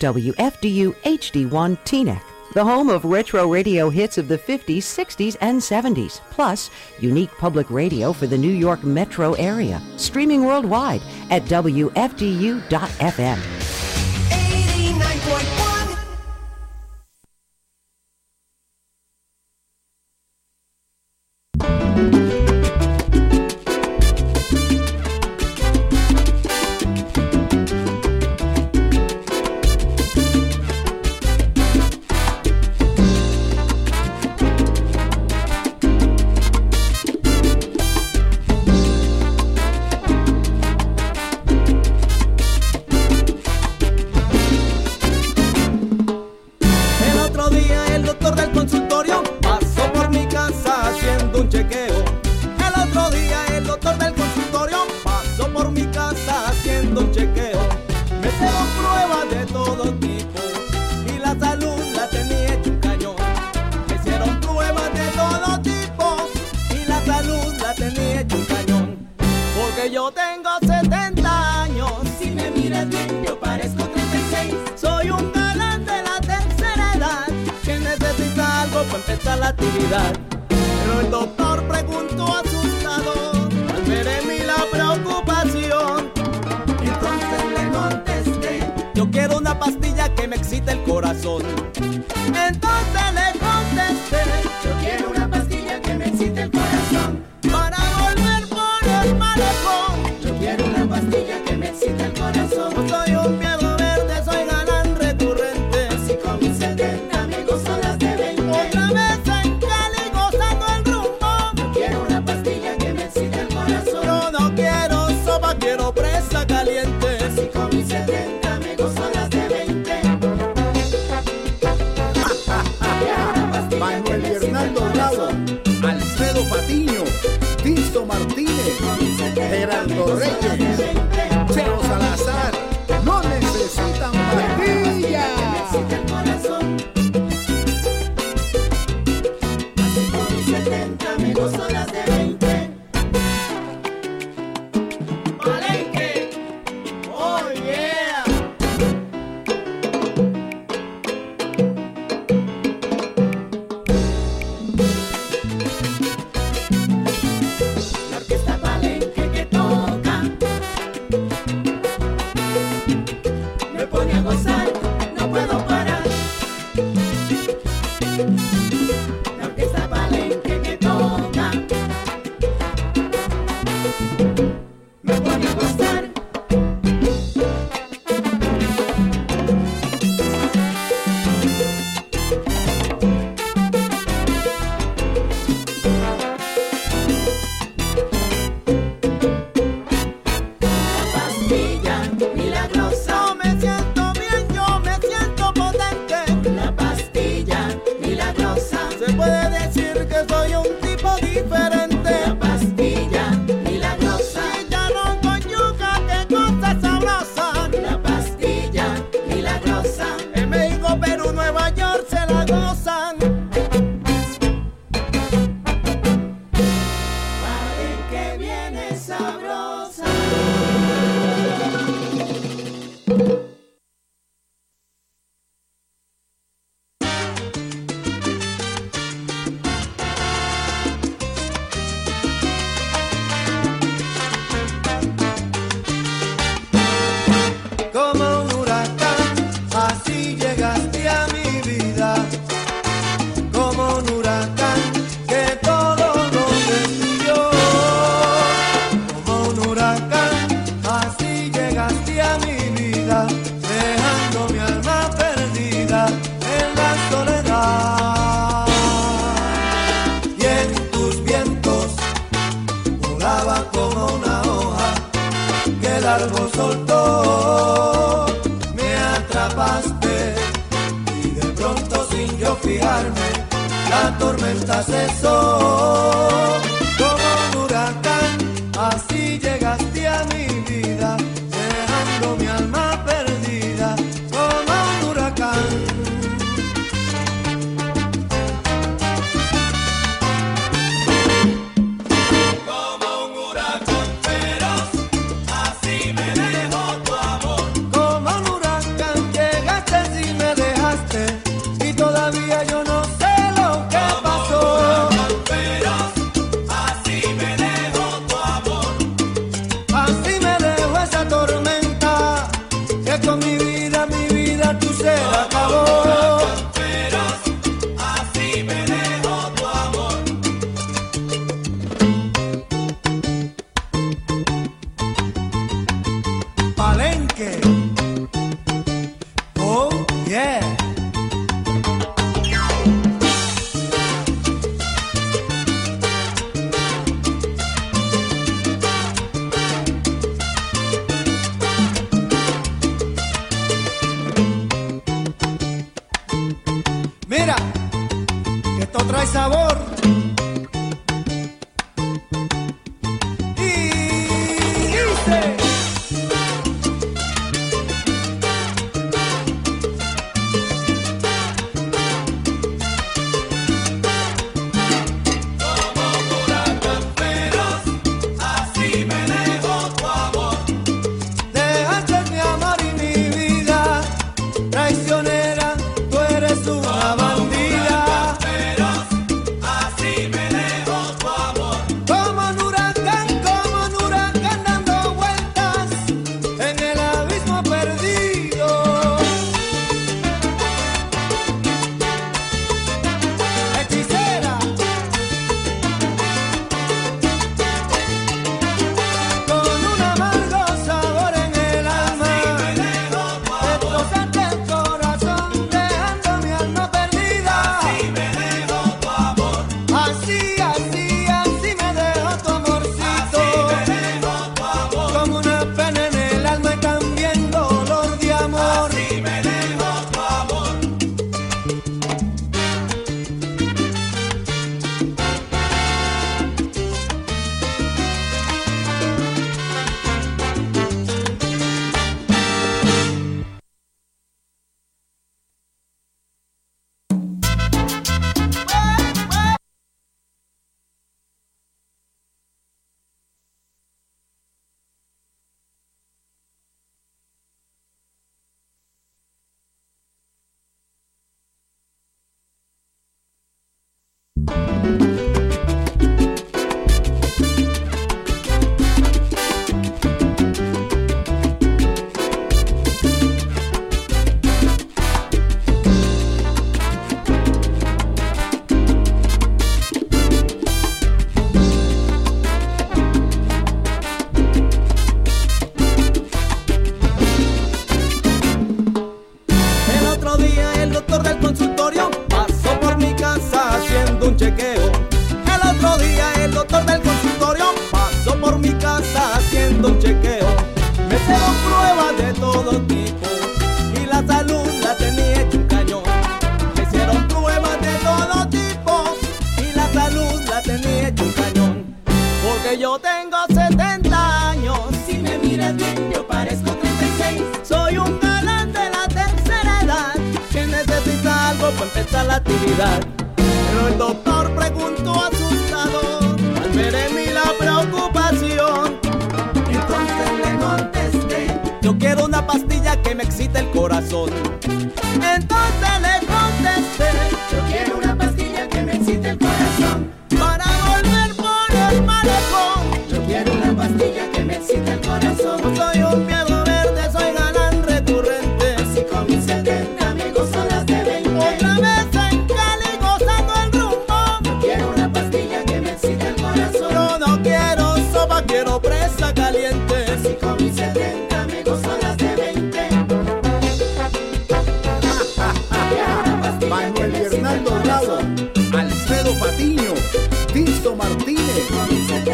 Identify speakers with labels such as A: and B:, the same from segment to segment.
A: WFDU HD1 Teaneck, the home of retro radio hits of the 50s, 60s, and 70s, plus unique public radio for the New York metro area, streaming worldwide at WFDU.FM.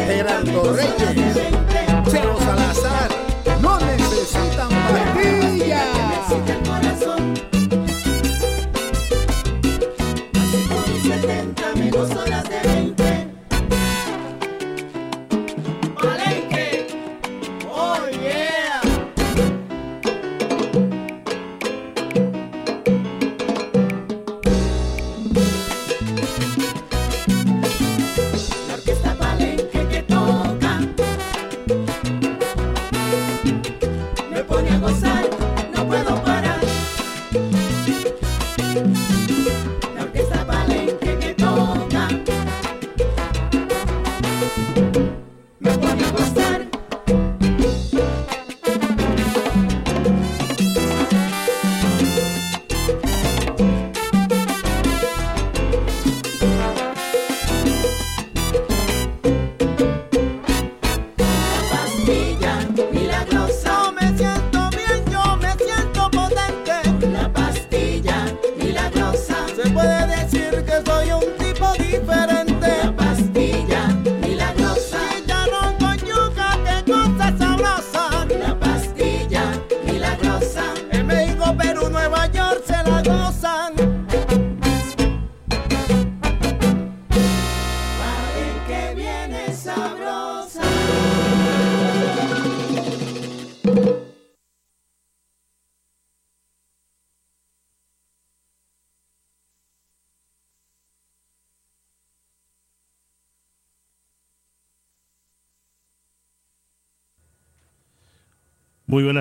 B: Gerardo
C: Reyes.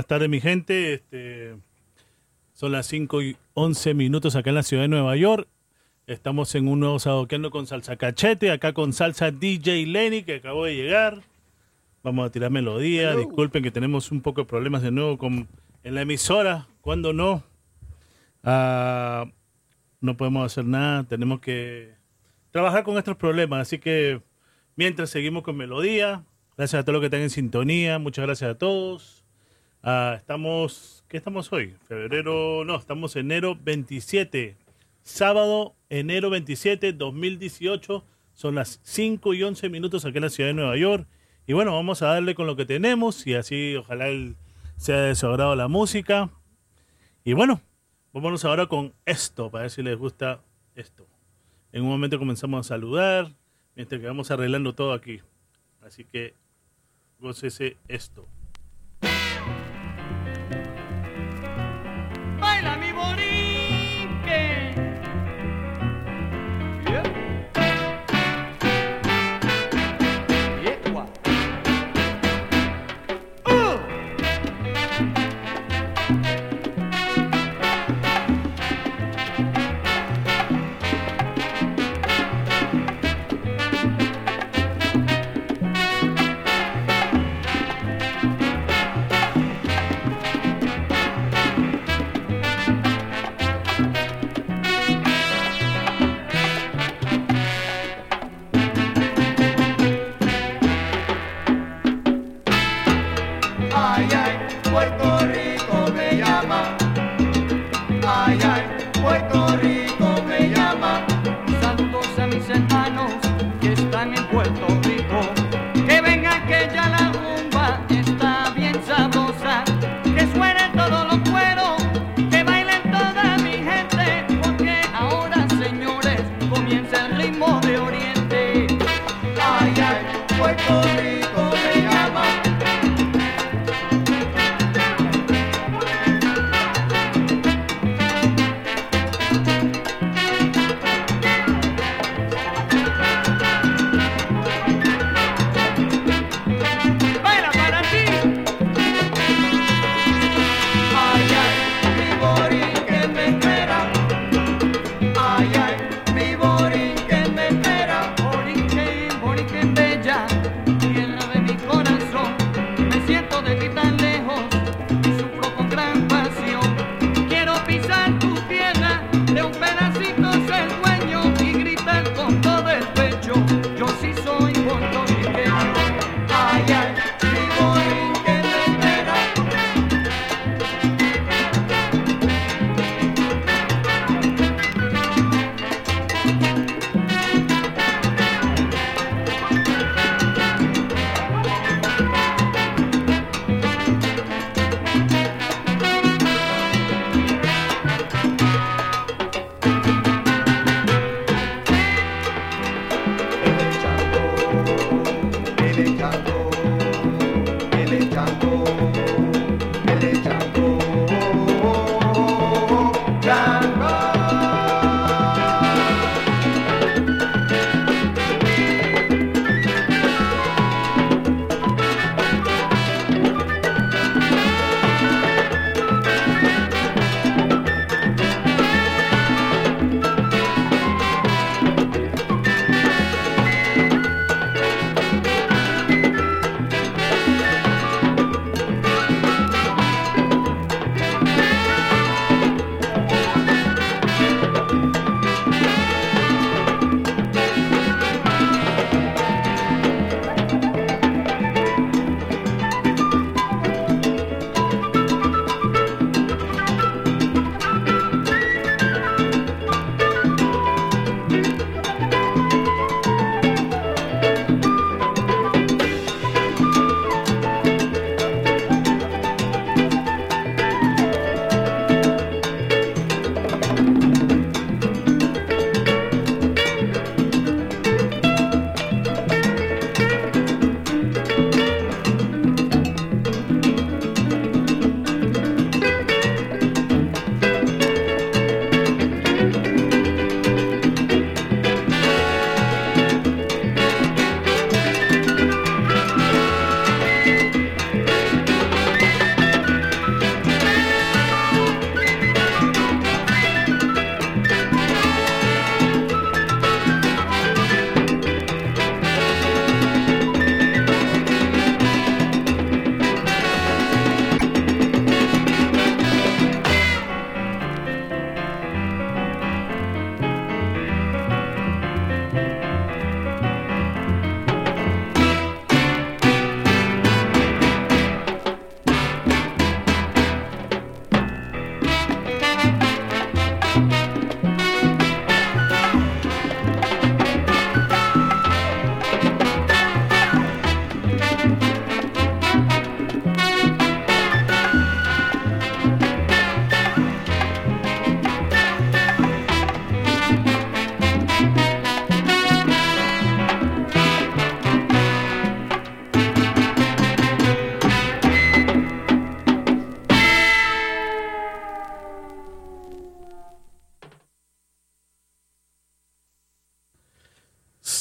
C: Buenas tardes, mi gente. Este, son las 5 y 11 minutos acá en la ciudad de Nueva York. Estamos en un nuevo sadoqueando con salsa cachete, acá con salsa DJ Lenny, que acabó de llegar. Vamos a tirar melodía. Disculpen que tenemos un poco de problemas de nuevo con, en la emisora. Cuando no, ah, no podemos hacer nada. Tenemos que trabajar con estos problemas. Así que mientras seguimos con melodía, gracias a todos los que están en sintonía. Muchas gracias a todos. Ah, estamos, ¿qué estamos hoy? Febrero, no, estamos enero 27, sábado, enero 27, 2018. Son las 5 y 11 minutos aquí en la ciudad de Nueva York. Y bueno, vamos a darle con lo que tenemos y así ojalá sea de su agrado la música. Y bueno, vámonos ahora con esto, para ver si les gusta esto. En un momento comenzamos a saludar, mientras que vamos arreglando todo aquí. Así que, gócese esto.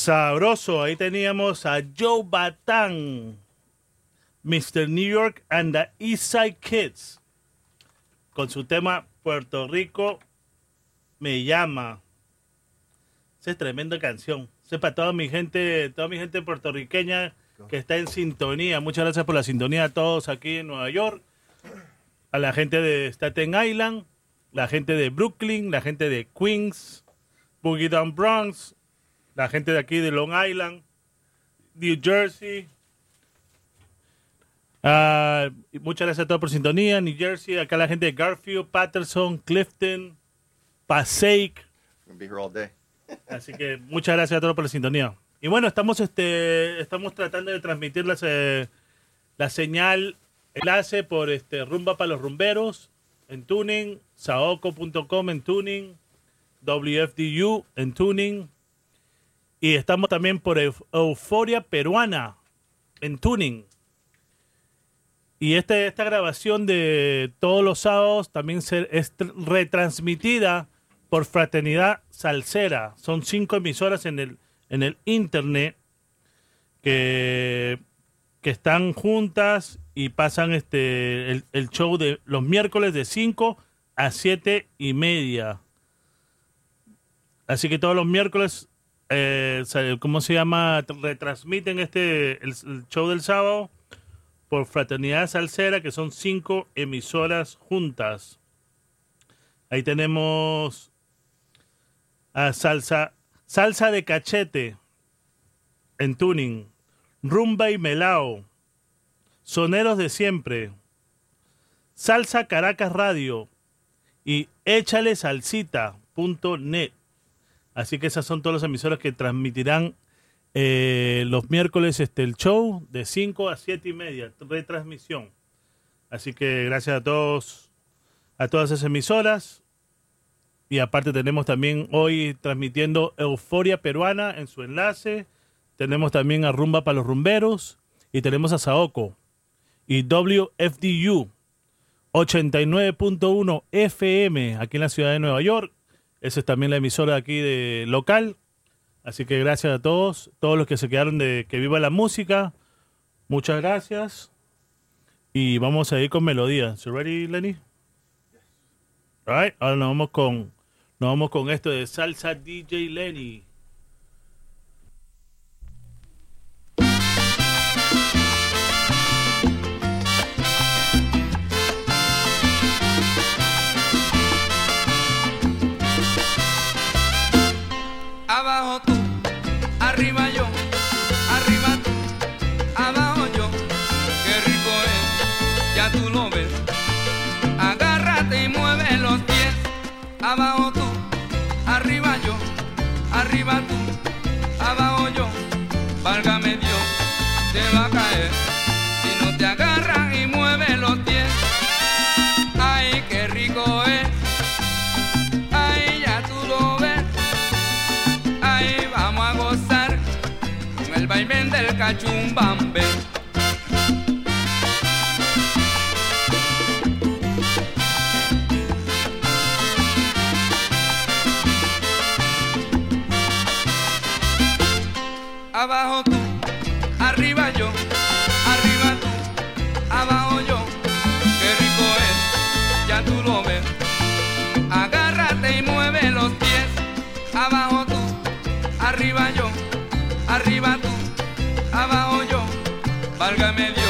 C: Sabroso, ahí teníamos a Joe Batán, Mr. New York and the East Side Kids, con su tema Puerto Rico me llama. Esa es tremenda canción. Para toda mi gente, toda mi gente puertorriqueña que está en sintonía. Muchas gracias por la sintonía a todos aquí en Nueva York. A la gente de Staten Island, la gente de Brooklyn, la gente de Queens, Boogie Down Bronx, la gente de aquí de Long Island, New Jersey. Ah, muchas gracias a todos por sintonía. New Jersey, acá la gente de Garfield, Patterson, Clifton, Passaic. Así que muchas gracias a todos por la sintonía. Y bueno, estamos este estamos tratando de transmitir eh, la señal enlace por este Rumba para los Rumberos en Tuning, saoco.com en Tuning, WFDU en Tuning, y estamos también por Euforia Peruana en Tuning. Y este, esta grabación de todos los sábados también se, es retransmitida por Fraternidad Salsera. Son cinco emisoras en el, en el internet que, que están juntas y pasan este el, el, show de los miércoles de 5 a 7 y media. Así que todos los miércoles eh, ¿cómo se llama? Retransmiten este el, show del sábado por Fraternidad Salsera, que son cinco emisoras juntas. Ahí tenemos a salsa, salsa de cachete en tuning, rumba y melao, soneros de siempre, salsa Caracas Radio y échale salsita.net. Así que esas son todas las emisoras que transmitirán eh, los miércoles este, el show de 5 a 7 y media, retransmisión. Así que gracias a todos, a todas esas emisoras. Y aparte tenemos también hoy transmitiendo Euforia Peruana en su enlace. Tenemos también a Rumba para los Rumberos. Y tenemos a Saoco. Y WFDU 89.1 FM aquí en la ciudad de Nueva York. Esa es también la emisora aquí de local. Así que gracias a todos, todos los que se quedaron de que viva la música. Muchas gracias. Y vamos a ir con melodías. You ready, Lenny? All. Ahora nos vamos con nos vamos con esto de salsa DJ Lenny.
D: Abajo yo, válgame Dios, te va a caer si no te agarran y mueve los pies. Ay, qué rico es, ay, ya tú lo ves, ay, vamos a gozar con el vaivén del cachumbambe. Válgame Dios,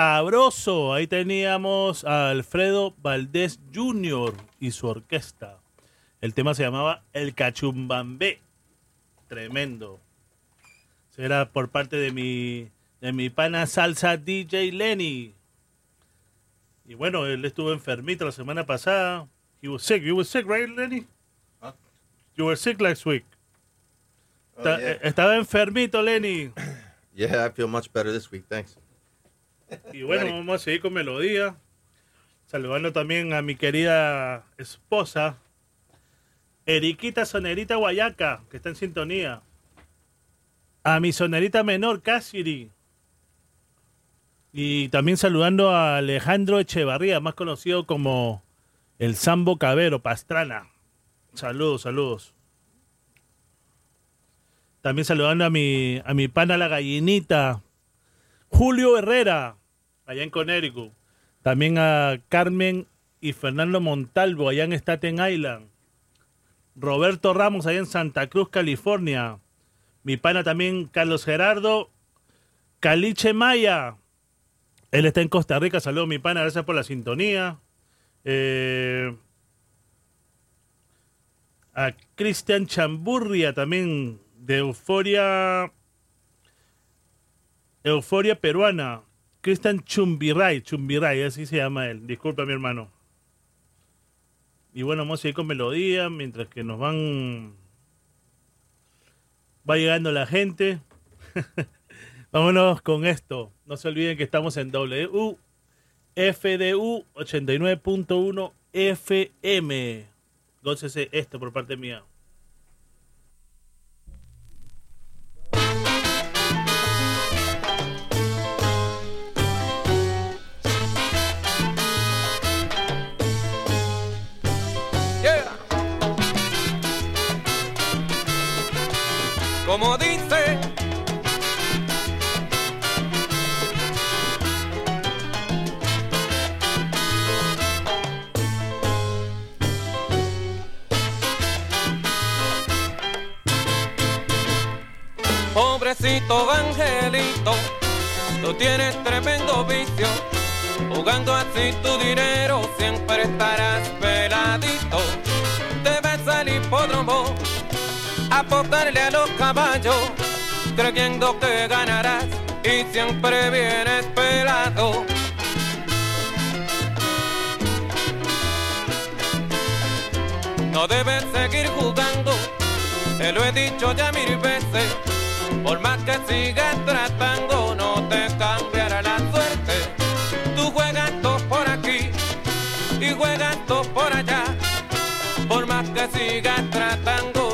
C: sabroso. Ahí teníamos a Alfredo Valdés Jr. y su orquesta. El tema se llamaba El Cachumbambé. Tremendo. Será por parte de mi, de mi pana salsa DJ Lenny. Y bueno, él estuvo enfermito la semana pasada. He was sick. You were sick, right, Lenny?
E: Huh?
C: You were sick last week.
E: Oh, yeah.
C: eh, Estaba enfermito, Lenny.
E: yeah, I feel much better this week. Thanks.
C: Y bueno, vamos a seguir con melodía. Saludando también a mi querida esposa, Eriquita Sonerita Guayaca, que está en sintonía. A mi sonerita menor, Cassidy. Y también saludando a Alejandro Echevarría, más conocido como el Sambo Cabero, Pastrana. Saludos, saludos. También saludando a mi, a mi pana la gallinita, Julio Herrera, allá en Connecticut. También a Carmen y Fernando Montalvo, allá en Staten Island. Roberto Ramos, allá en Santa Cruz, California. Mi pana también, Carlos Gerardo Caliche Maya. Él está en Costa Rica. Saludos, mi pana. Gracias por la sintonía. Eh, a Cristian Chamburria también de Euforia Euforia peruana. Cristian Chumbiray, Chumbiray, así se llama él. Disculpa, mi hermano. Y bueno, vamos a ir con melodía mientras que nos van. Va llegando la gente. Vámonos con esto. No se olviden que estamos en WU FDU 89.1 FM. Gócese esto por parte mía.
F: Pobrecito angelito, tú tienes tremendo vicio. Jugando así tu dinero siempre estarás peladito. Debes al hipódromo apostarle a los caballos, creyendo que ganarás y siempre vienes pelado. No debes seguir jugando, te lo he dicho ya mil veces. Por más que sigas tratando, no te cambiará la suerte. Tú juegas dos por aquí y juegas dos por allá. Por más que sigas tratando,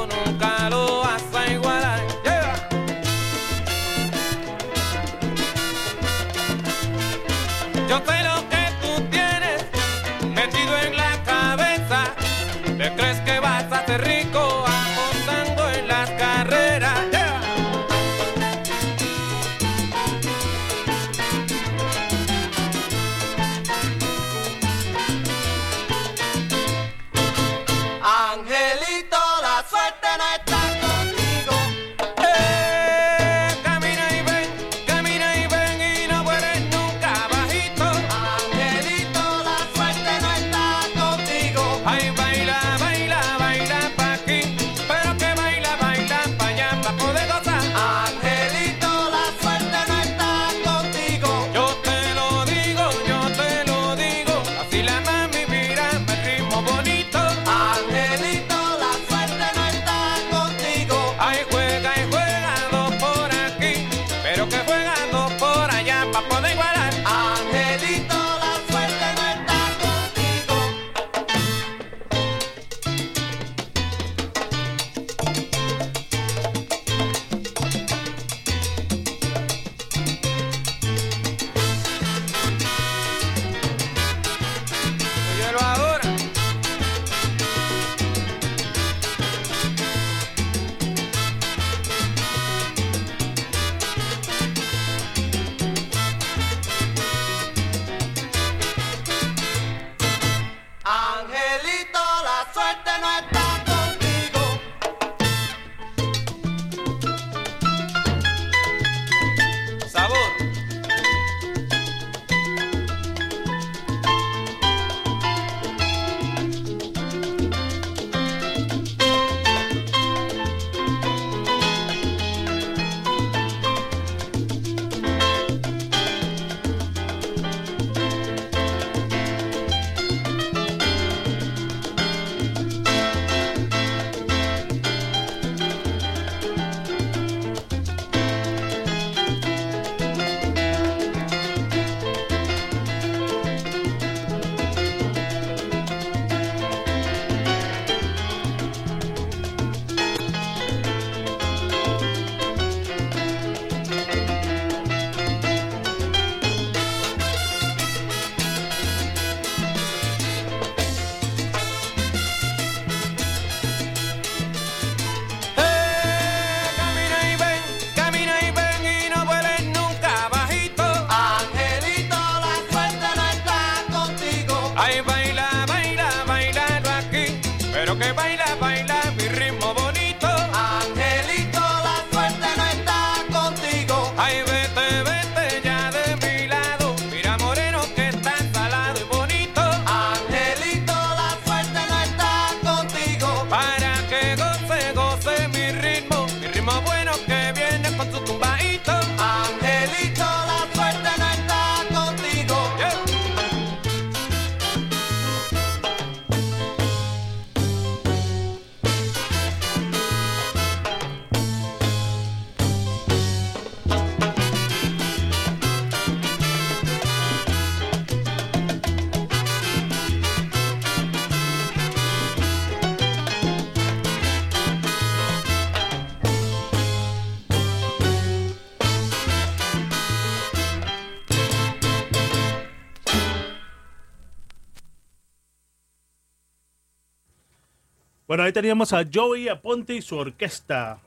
C: teníamos a Joey Aponte y su orquesta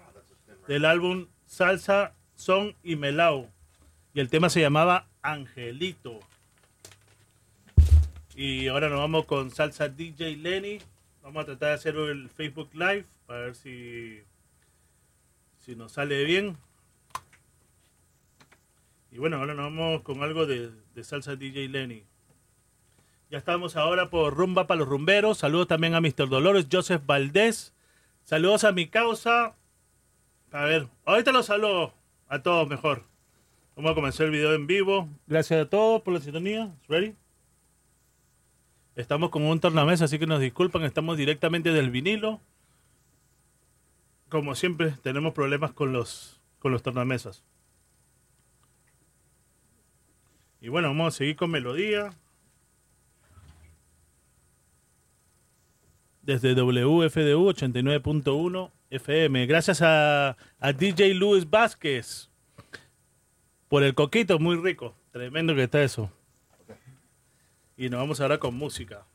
C: del álbum Salsa, Son y Melao. Y el tema se llamaba Angelito. Y ahora nos vamos con Salsa DJ Lenny. Vamos a tratar de hacer el Facebook Live para ver si, si nos sale bien. Y bueno, ahora nos vamos con algo de, de Salsa DJ Lenny. Ya estamos ahora por Rumba para los Rumberos. Saludos también a Mr. Dolores, Joseph Valdés. Saludos a mi causa. A ver, ahorita los saludo a todos mejor. Vamos a comenzar el video en vivo. Gracias a todos por la sintonía. ¿Ready? Estamos con un tornamesa, así que nos disculpan. Estamos directamente del vinilo. Como siempre, tenemos problemas con los, con los tornamesas. Y bueno, vamos a seguir con melodía. Desde WFDU 89.1 FM. Gracias a, a DJ Luis Vázquez por el coquito, muy rico. Tremendo que está eso. Y nos vamos ahora con música.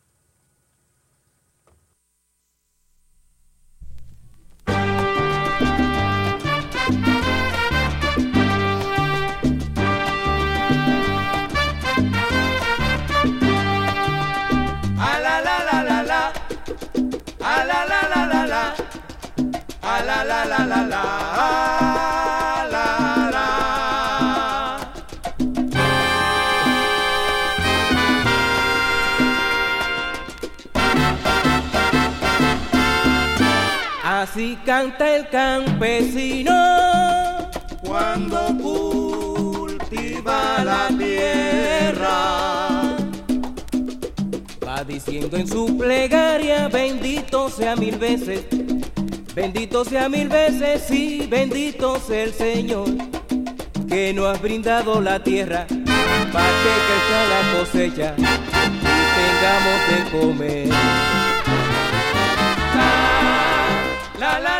G: Campesino
H: Cuando cultiva la tierra.
G: Va diciendo en su plegaria, bendito sea mil veces, bendito sea mil veces, sí, bendito sea el Señor, que nos ha brindado la tierra para que crezca la cosecha y tengamos de comer.
I: La la la la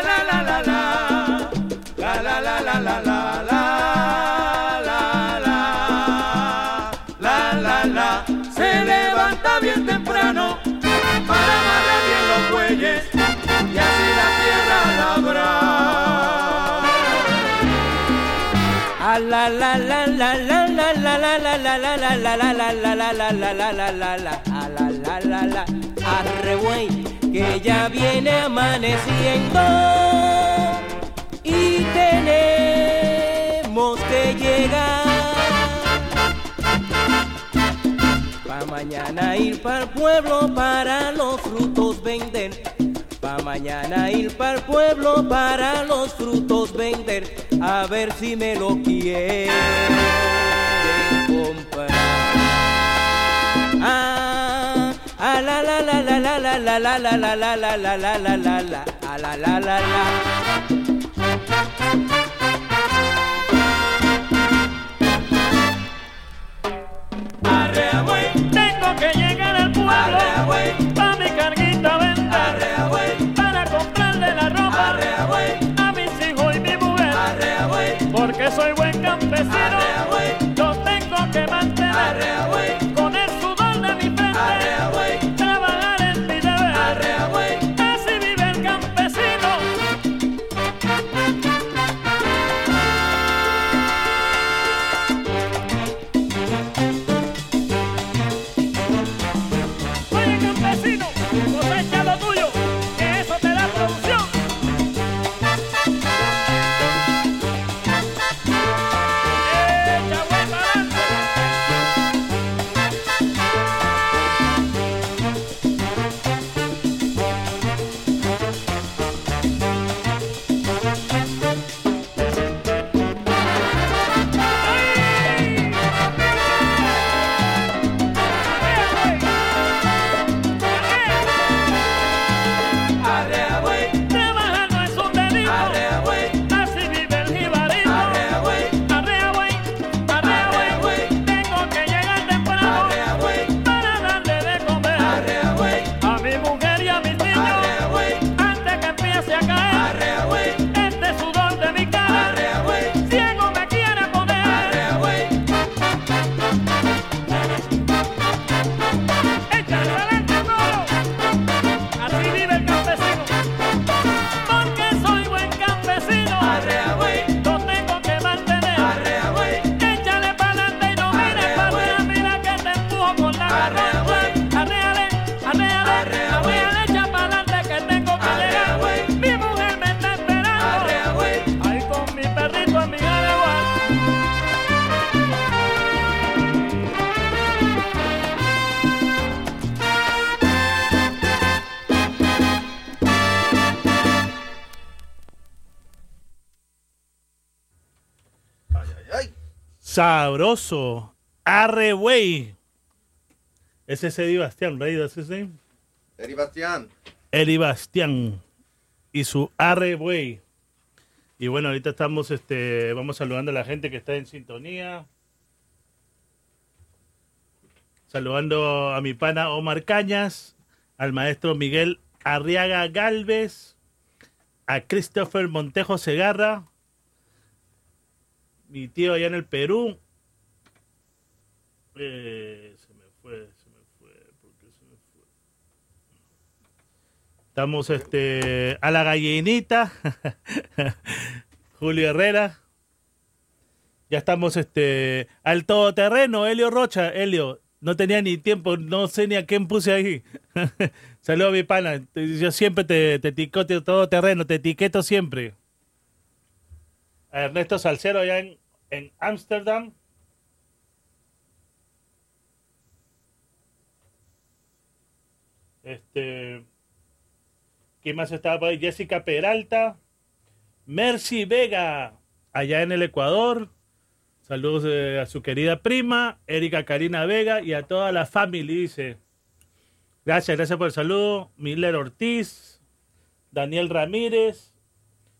I: la la la la la la la la la la la la la la la
G: la la arre que ya viene amaneciendo y tenemos que llegar pa mañana ir para el pueblo para los frutos vender Pa' mañana ir para el pueblo para los frutos vender, a ver si me lo quieren Ah, ah, la la la la la la la la la la la la la la la la la ah, la la la la.
I: Güey,
J: Tengo que llegar al pueblo
I: arrea
C: Sabroso. Arre, güey. Ese es Eddie Bastián, right? That's his name?
E: Eddie Bastian.
C: Eddie Bastián. Y su Arre, güey. Y bueno, ahorita estamos, este, vamos saludando a la gente que está en sintonía. Saludando a mi pana Omar Cañas, al maestro Miguel Arriaga Galvez, a Christopher Montejo Segarra, mi tío allá en el Perú. Eh, se me fue, se me fue, ¿por qué se me fue? Estamos este, a la gallinita, Julio Herrera. Ya estamos este, al todoterreno, Helio Rocha. Helio, no tenía ni tiempo, no sé ni a quién puse ahí. Saludos a mi pana. Yo siempre te, te etiqueto todo terreno, te etiqueto siempre. A Ernesto Salcero allá en en Ámsterdam. Este. ¿Quién más estaba por ahí? Jessica Peralta. Mercy Vega, allá en el Ecuador. Saludos eh, a su querida prima, Erika Karina Vega y a toda la familia, dice. Gracias, gracias por el saludo. Miller Ortiz, Daniel Ramírez.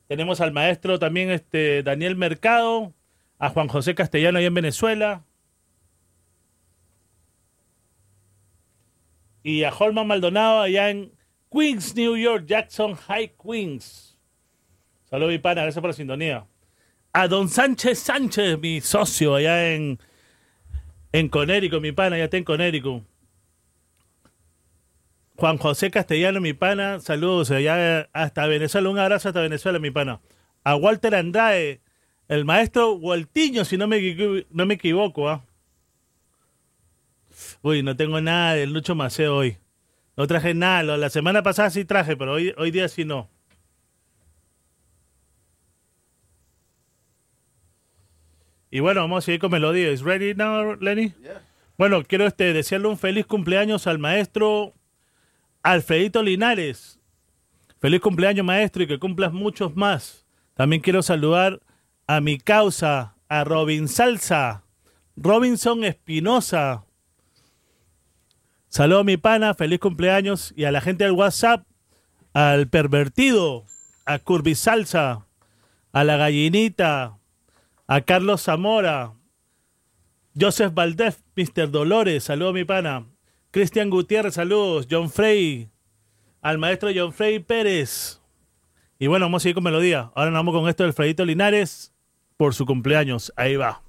C: Tenemos al maestro también, este, Daniel Mercado, a Juan José Castellano allá en Venezuela. Y a Holman Maldonado allá en Queens, New York, Jackson High Queens. Saludos, mi pana, gracias por la sintonía. A don Sánchez Sánchez, mi socio allá en, en Conérico, mi pana, ya está en Conérico. Juan José Castellano, mi pana, saludos allá hasta Venezuela, un abrazo hasta Venezuela, mi pana. A Walter Andrade, el maestro Waltiño, si no me, no me equivoco, ¿ah? Uy, no tengo nada del Lucho Maceo hoy. No traje nada. La semana pasada sí traje, pero hoy, hoy día sí no. Y bueno, vamos a seguir con melodías. ¿Ready now, Lenny?
E: Yeah.
C: Bueno, quiero este, desearle un feliz cumpleaños al maestro Alfredito Linares. Feliz cumpleaños, maestro, y que cumplas muchos más. También quiero saludar a mi causa, a Robin Salsa, Robinson Espinosa. Saludo a mi pana, feliz cumpleaños. Y a la gente del WhatsApp, al pervertido, a Curby Salsa, a la gallinita, a Carlos Zamora, Joseph Valdez, Mr. Dolores, saludo a mi pana. Cristian Gutiérrez, saludos. John Frey, al maestro John Frey Pérez. Y bueno, vamos a seguir con melodía. Ahora nos vamos con esto del Fredito Linares por su cumpleaños. Ahí va.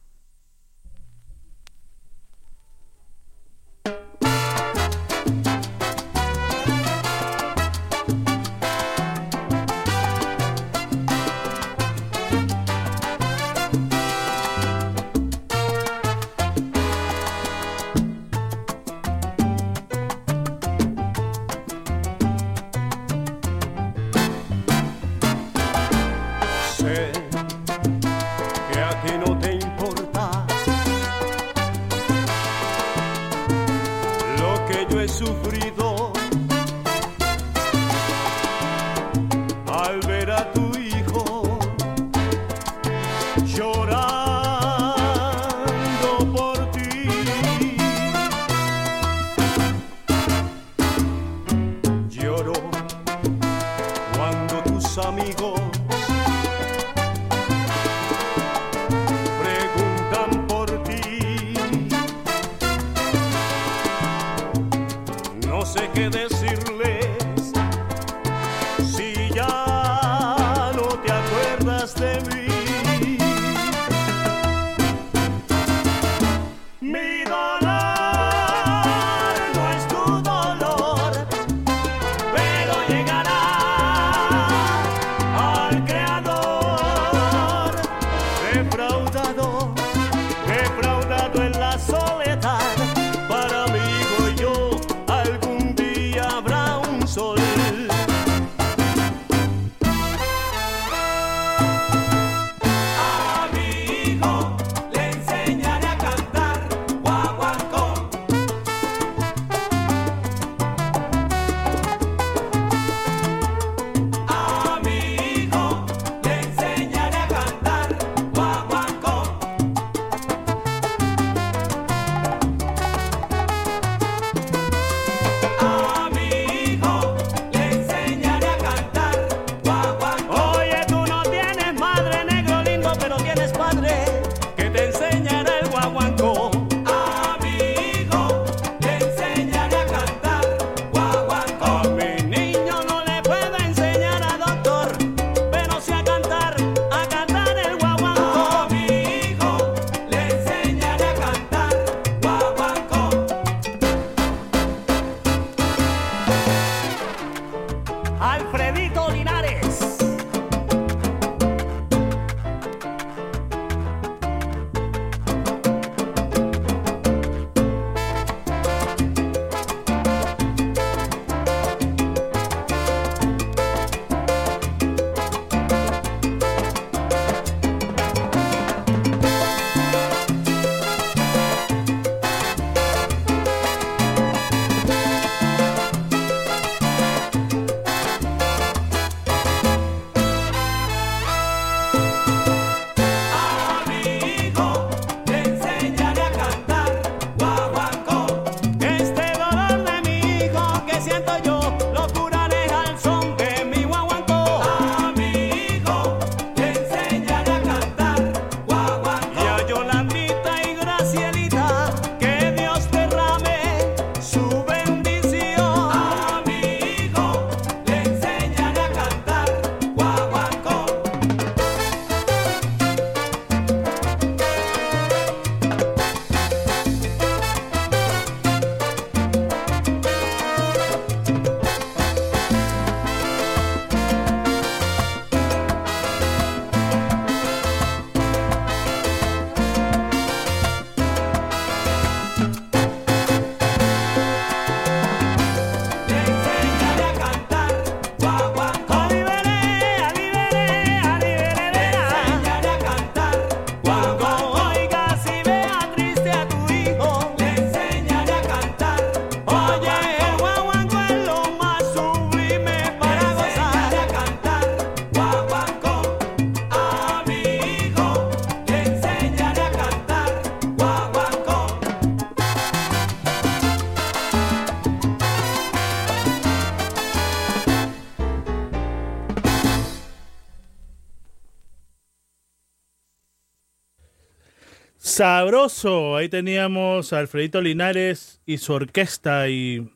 C: Sabroso. Ahí teníamos a Alfredito Linares y su orquesta y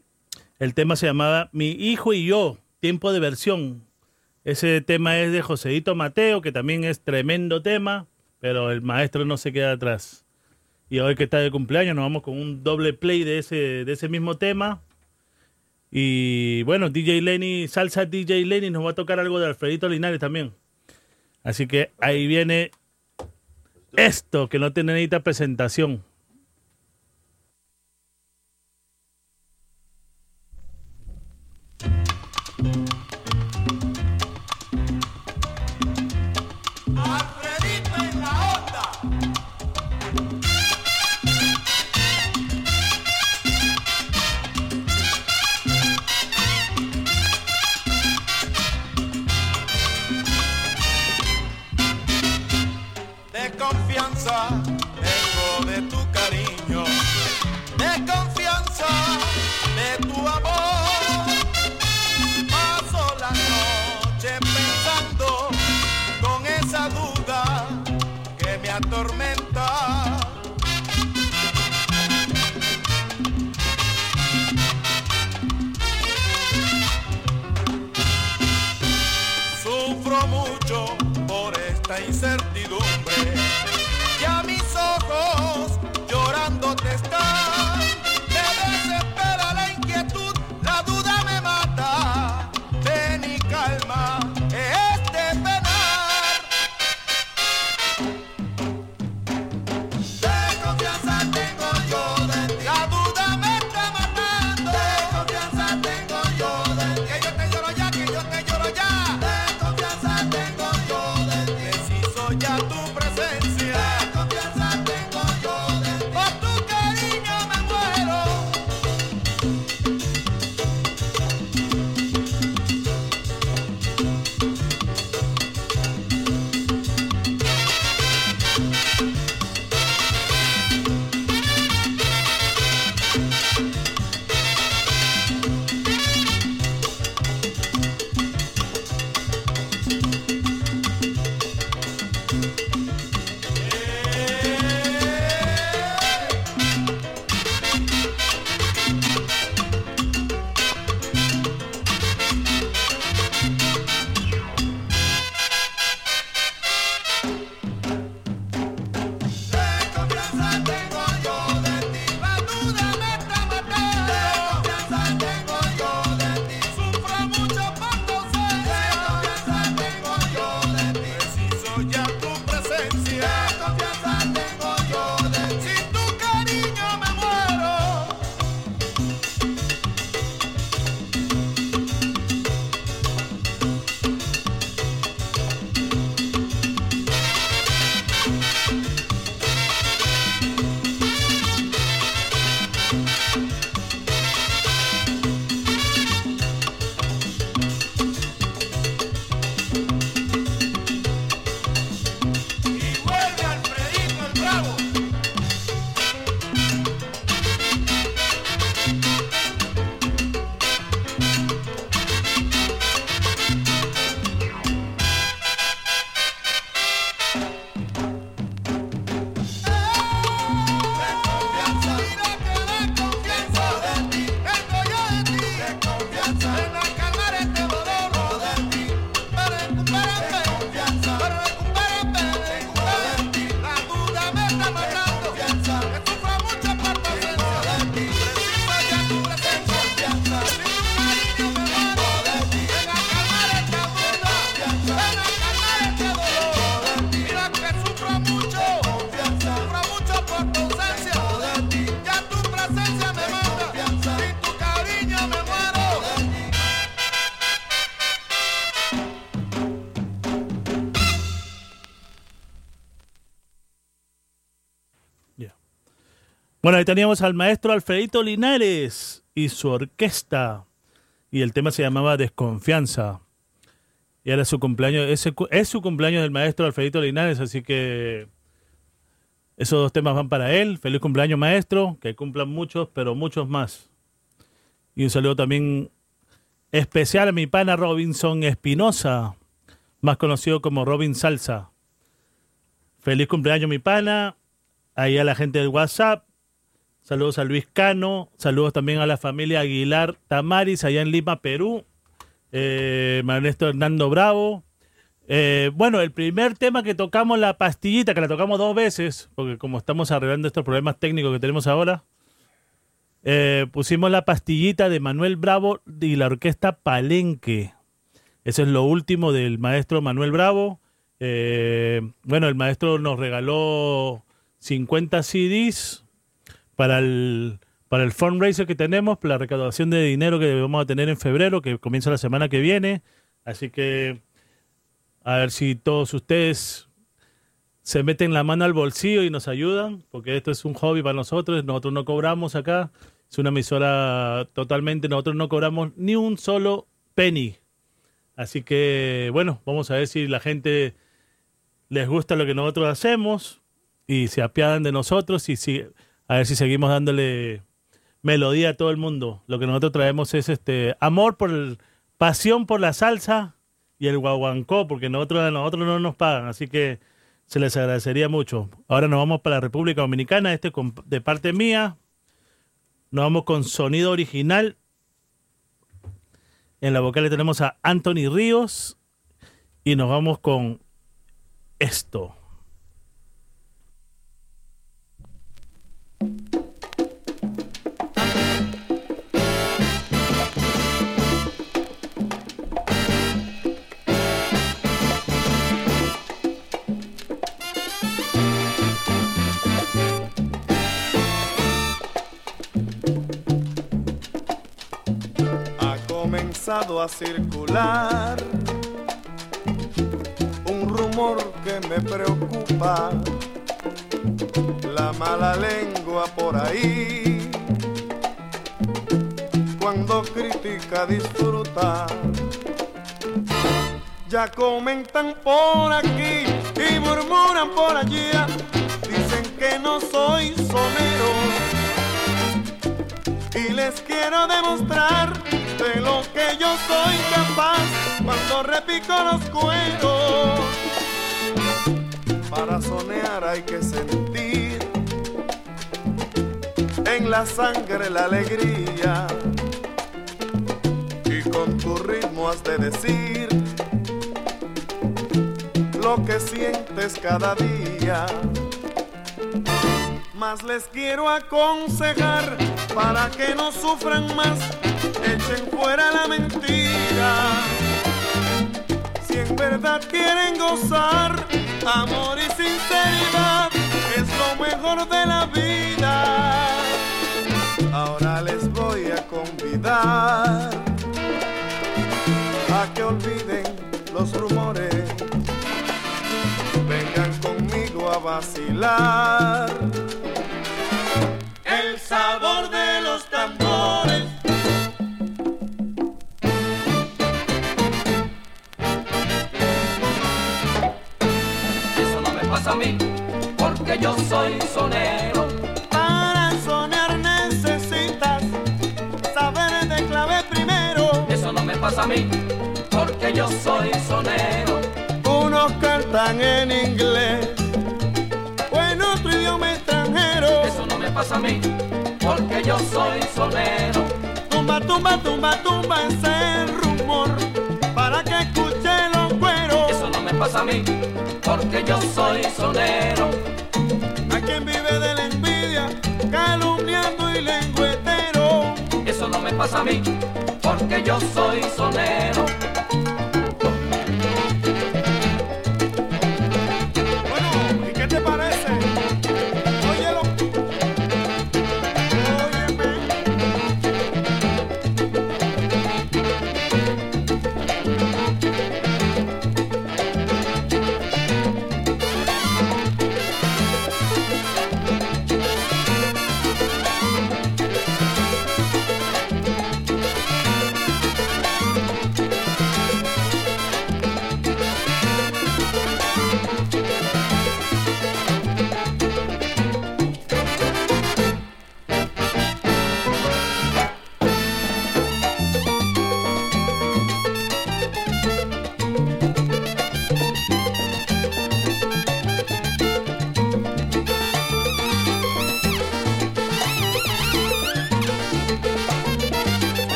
C: el tema se llamaba Mi hijo y yo, tiempo de versión. Ese tema es de Joseito Mateo, que también es tremendo tema, pero el maestro no se queda atrás. Y hoy que está de cumpleaños nos vamos con un doble play de ese, de ese mismo tema. Y bueno, DJ Lenny, salsa DJ Lenny, nos va a tocar algo de Alfredito Linares también. Así que ahí viene esto que no tiene necesita presentación. Bueno, ahí teníamos al maestro Alfredito Linares y su orquesta. Y el tema se llamaba Desconfianza. Y era su cumpleaños, es su cumpleaños del maestro Alfredito Linares, así que esos dos temas van para él. Feliz cumpleaños, maestro. Que cumplan muchos, pero muchos más. Y un saludo también especial a mi pana Robinson Espinosa, más conocido como Robin Salsa. Feliz cumpleaños, mi pana. Ahí a la gente del WhatsApp. Saludos a Luis Cano. Saludos también a la familia Aguilar Tamaris, allá en Lima, Perú. Eh, Ernesto Hernando Bravo. Eh, bueno, el primer tema que tocamos, la pastillita, que la tocamos dos veces, porque como estamos arreglando estos problemas técnicos que tenemos ahora, eh, pusimos la pastillita de Manuel Bravo y la orquesta Palenque. Eso es lo último del maestro Manuel Bravo. Eh, bueno, el maestro nos regaló 50 CDs para el, para el fundraiser que tenemos, la recaudación de dinero que vamos a tener en febrero, que comienza la semana que viene. Así que a ver si todos ustedes se meten la mano al bolsillo y nos ayudan, porque esto es un hobby para nosotros, nosotros no cobramos acá, es una emisora totalmente, nosotros no cobramos ni un solo penny. Así que, bueno, vamos a ver si la gente les gusta lo que nosotros hacemos y se apiadan de nosotros y si, a ver si seguimos dándole melodía a todo el mundo. Lo que nosotros traemos es este amor por el, pasión por la salsa y el guaguancó, porque nosotros, a nosotros no nos pagan, así que se les agradecería mucho. Ahora nos vamos para la República Dominicana, este de parte mía. Nos vamos con sonido original. En la vocal tenemos a Anthony Ríos y nos vamos con esto.
K: Comenzado a circular un rumor que me preocupa, la mala lengua por ahí, cuando critica disfruta. Ya comentan por aquí y murmuran por allí, dicen que no soy sonero y les quiero demostrar de lo que yo soy capaz cuando repico los cueros. Para sonear hay que sentir en la sangre la alegría y con tu ritmo has de decir lo que sientes cada día más les quiero aconsejar para que no sufran más, echen fuera la mentira. Si en verdad quieren gozar, amor y sinceridad es lo mejor de la vida. Ahora les voy a convidar a que olviden los rumores, vengan conmigo a vacilar sabor de los tambores.
D: Eso no me pasa a mí, porque yo soy sonero.
K: Para soñar necesitas saber de clave primero.
D: Eso no me pasa a mí, porque yo soy sonero.
K: Unos cantan en inglés o en otro idioma extranjero.
D: Eso no me pasa a mí, porque yo soy sonero.
K: Tumba, tumba, tumba, tumba ese rumor para que escuche los cueros.
D: Eso no me pasa a mí, porque yo soy sonero.
K: A quien vive de la envidia, calumniando y lengüetero.
D: Eso no me pasa a mí, porque yo soy sonero.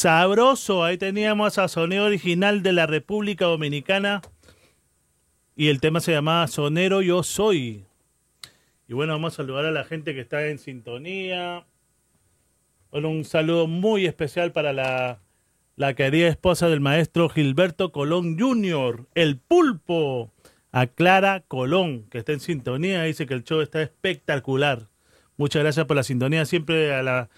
C: Sabroso, ahí teníamos a Sonido Original de la República Dominicana. Y el tema se llamaba Sonero Yo Soy. Y bueno, vamos a saludar a la gente que está en sintonía. Un saludo muy especial para la, la querida esposa del maestro Gilberto Colón Jr., el pulpo, a Clara Colón, que está en sintonía. Dice que el show está espectacular. Muchas gracias por la sintonía siempre a la,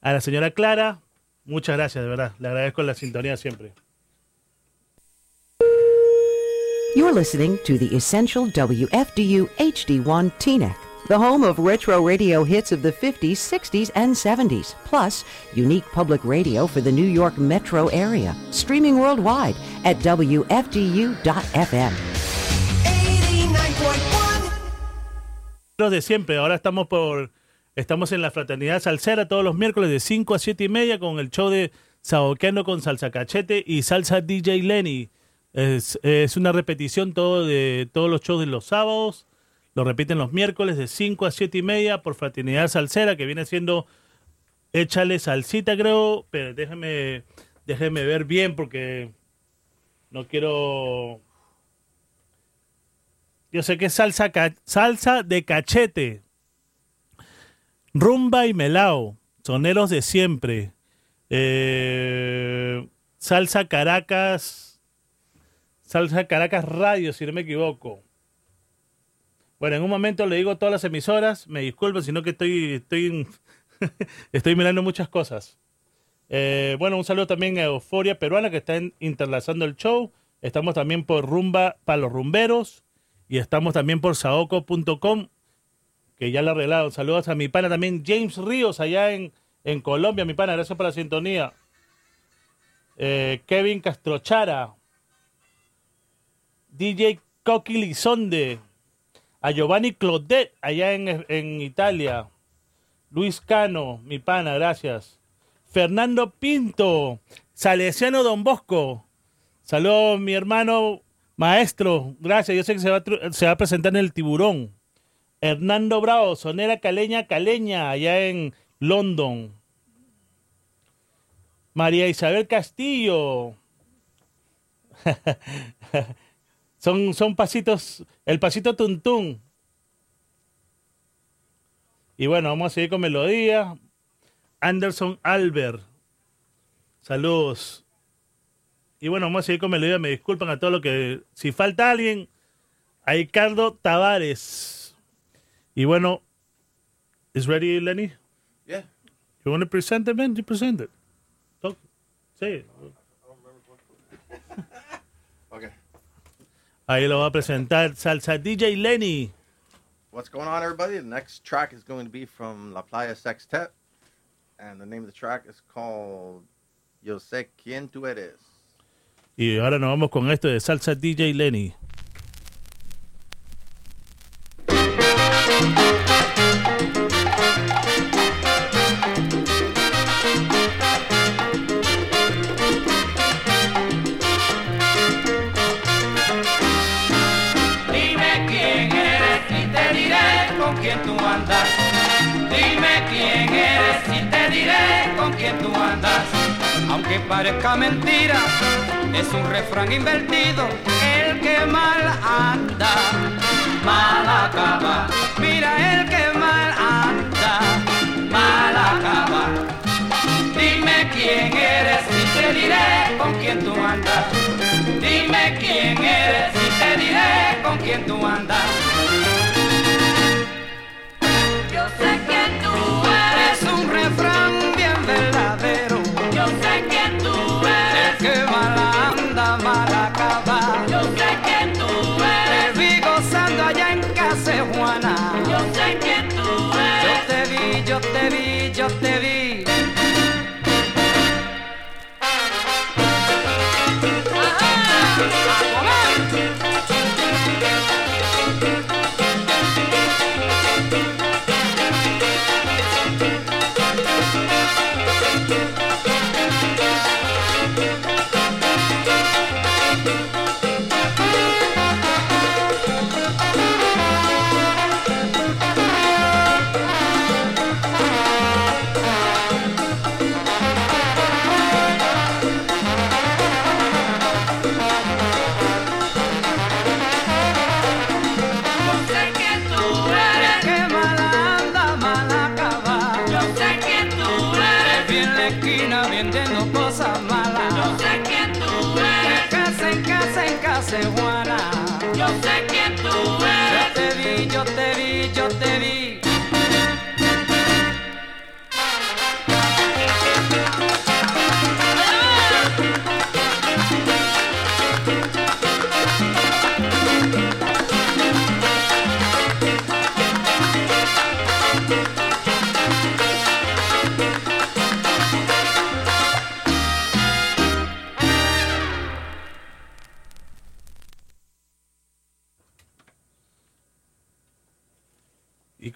C: a la señora Clara. Muchas gracias, de verdad. Le agradezco la sintonía siempre.
A: You're listening to the Essential WFDU HD1 TNEC, the home of retro radio hits of the 50s, 60s, and 70s, plus unique public radio for the New York metro area, streaming worldwide at WFDU.FM.
G: 89.1
C: Los de siempre, ahora estamos por estamos en la Fraternidad Salsera todos los miércoles de 5 a 7 y media con el show de Saboqueando con Salsa Cachete y Salsa DJ Lenny. Es, una repetición todo de todos los shows de los sábados. Lo repiten los miércoles de 5 a 7 y media por Fraternidad Salsera, que viene siendo Échale Salsita, creo. Pero déjeme, déjeme ver bien porque no quiero. Yo sé que es salsa, salsa de cachete. Rumba y melao. Soneros de siempre. Eh, salsa Caracas. Salsa Caracas Radio, si no me equivoco. Bueno, en un momento le digo todas las emisoras. Me disculpen, sino que estoy, estoy, estoy mirando muchas cosas. Eh, bueno, un saludo también a Euforia Peruana que está interlazando el show. Estamos también por Rumba para los Rumberos. Y estamos también por saoco.com, que ya lo he arreglado. Saludos a mi pana también, James Ríos, allá en, en Colombia, mi pana. Gracias por la sintonía. Eh, Kevin Castrochara. DJ Coqui Lizonde. A Giovanni Claudet, allá en, en Italia. Luis Cano, mi pana, gracias. Fernando Pinto. Salesiano Don Bosco. Saludos, mi hermano maestro. Gracias. Yo sé que se va, se va a presentar en el Tiburón. Hernando Bravo, Sonera Caleña Caleña, allá en London. María Isabel Castillo. son, son pasitos, el pasito tuntún. Y bueno, vamos a seguir con melodía. Anderson Albert. Saludos. Y bueno, vamos a seguir con melodía. Me disculpan a todos los que. Si falta alguien, a Ricardo Tavares. Y bueno, ¿is ready, Lenny?
E: Yeah.
C: You want to present it, man? You present it. Talk. Say it.
E: Okay.
C: Ahí lo va a presentar Salsa DJ Lenny.
E: What's going on, everybody? The next track is going to be from La Playa Sextet. And the name of the track is called Yo sé quién tú eres.
C: Y ahora nos vamos con esto de Salsa DJ Lenny.
D: Parezca mentira, es un refrán invertido. El que mal anda, mal acaba. Mira el que mal anda, mal acaba. Dime quién eres y te diré con quién tú andas. Dime quién eres y te diré con quién tú andas.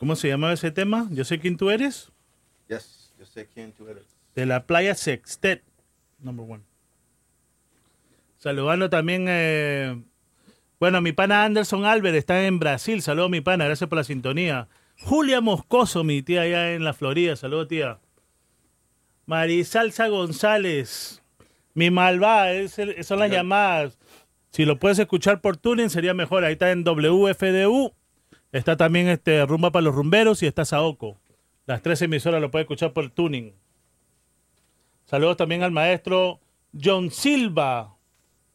C: Cómo se llamaba ese tema? Yo sé quién tú eres.
E: Yes, yo sé quién tú eres.
C: De la playa Sextet, number one. Saludando también, eh, bueno, mi pana Anderson Albert está en Brasil. Saludos, mi pana, gracias por la sintonía. Julia Moscoso, mi tía allá en la Florida. Saludos, tía. Marisalsa González, mi el- son las llamadas. Si lo puedes escuchar por tuning sería mejor. Ahí está en WFDU. Está también este Rumba para los Rumberos y está Saoco. Las tres emisoras lo puedes escuchar por tuning. Saludos también al maestro John Silva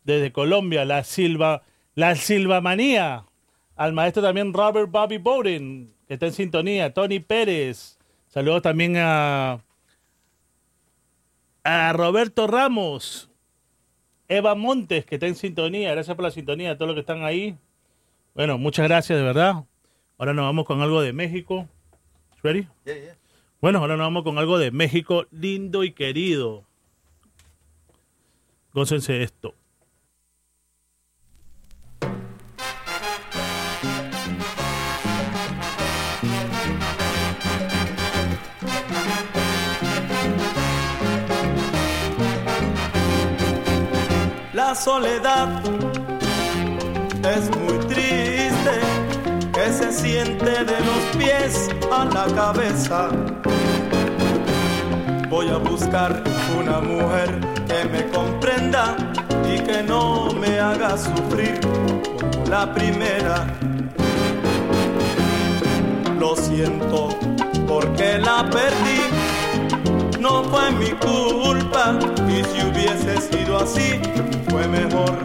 C: desde Colombia, la Silva, la Silva Manía. Al maestro también Robert Bobby Bowden, que está en sintonía. Tony Pérez. Saludos también a, a Roberto Ramos. Eva Montes, que está en sintonía. Gracias por la sintonía, a todos los que están ahí. Bueno, muchas gracias, de verdad. Ahora nos vamos con algo de México. ¿Ready?
E: Yeah, yeah.
C: Bueno, ahora nos vamos con algo de México lindo y querido. Gócense esto.
K: La soledad siente de los pies a la cabeza. Voy a buscar una mujer que me comprenda y que no me haga sufrir como la primera. Lo siento porque la perdí no fue mi culpa y si hubiese sido así fue mejor.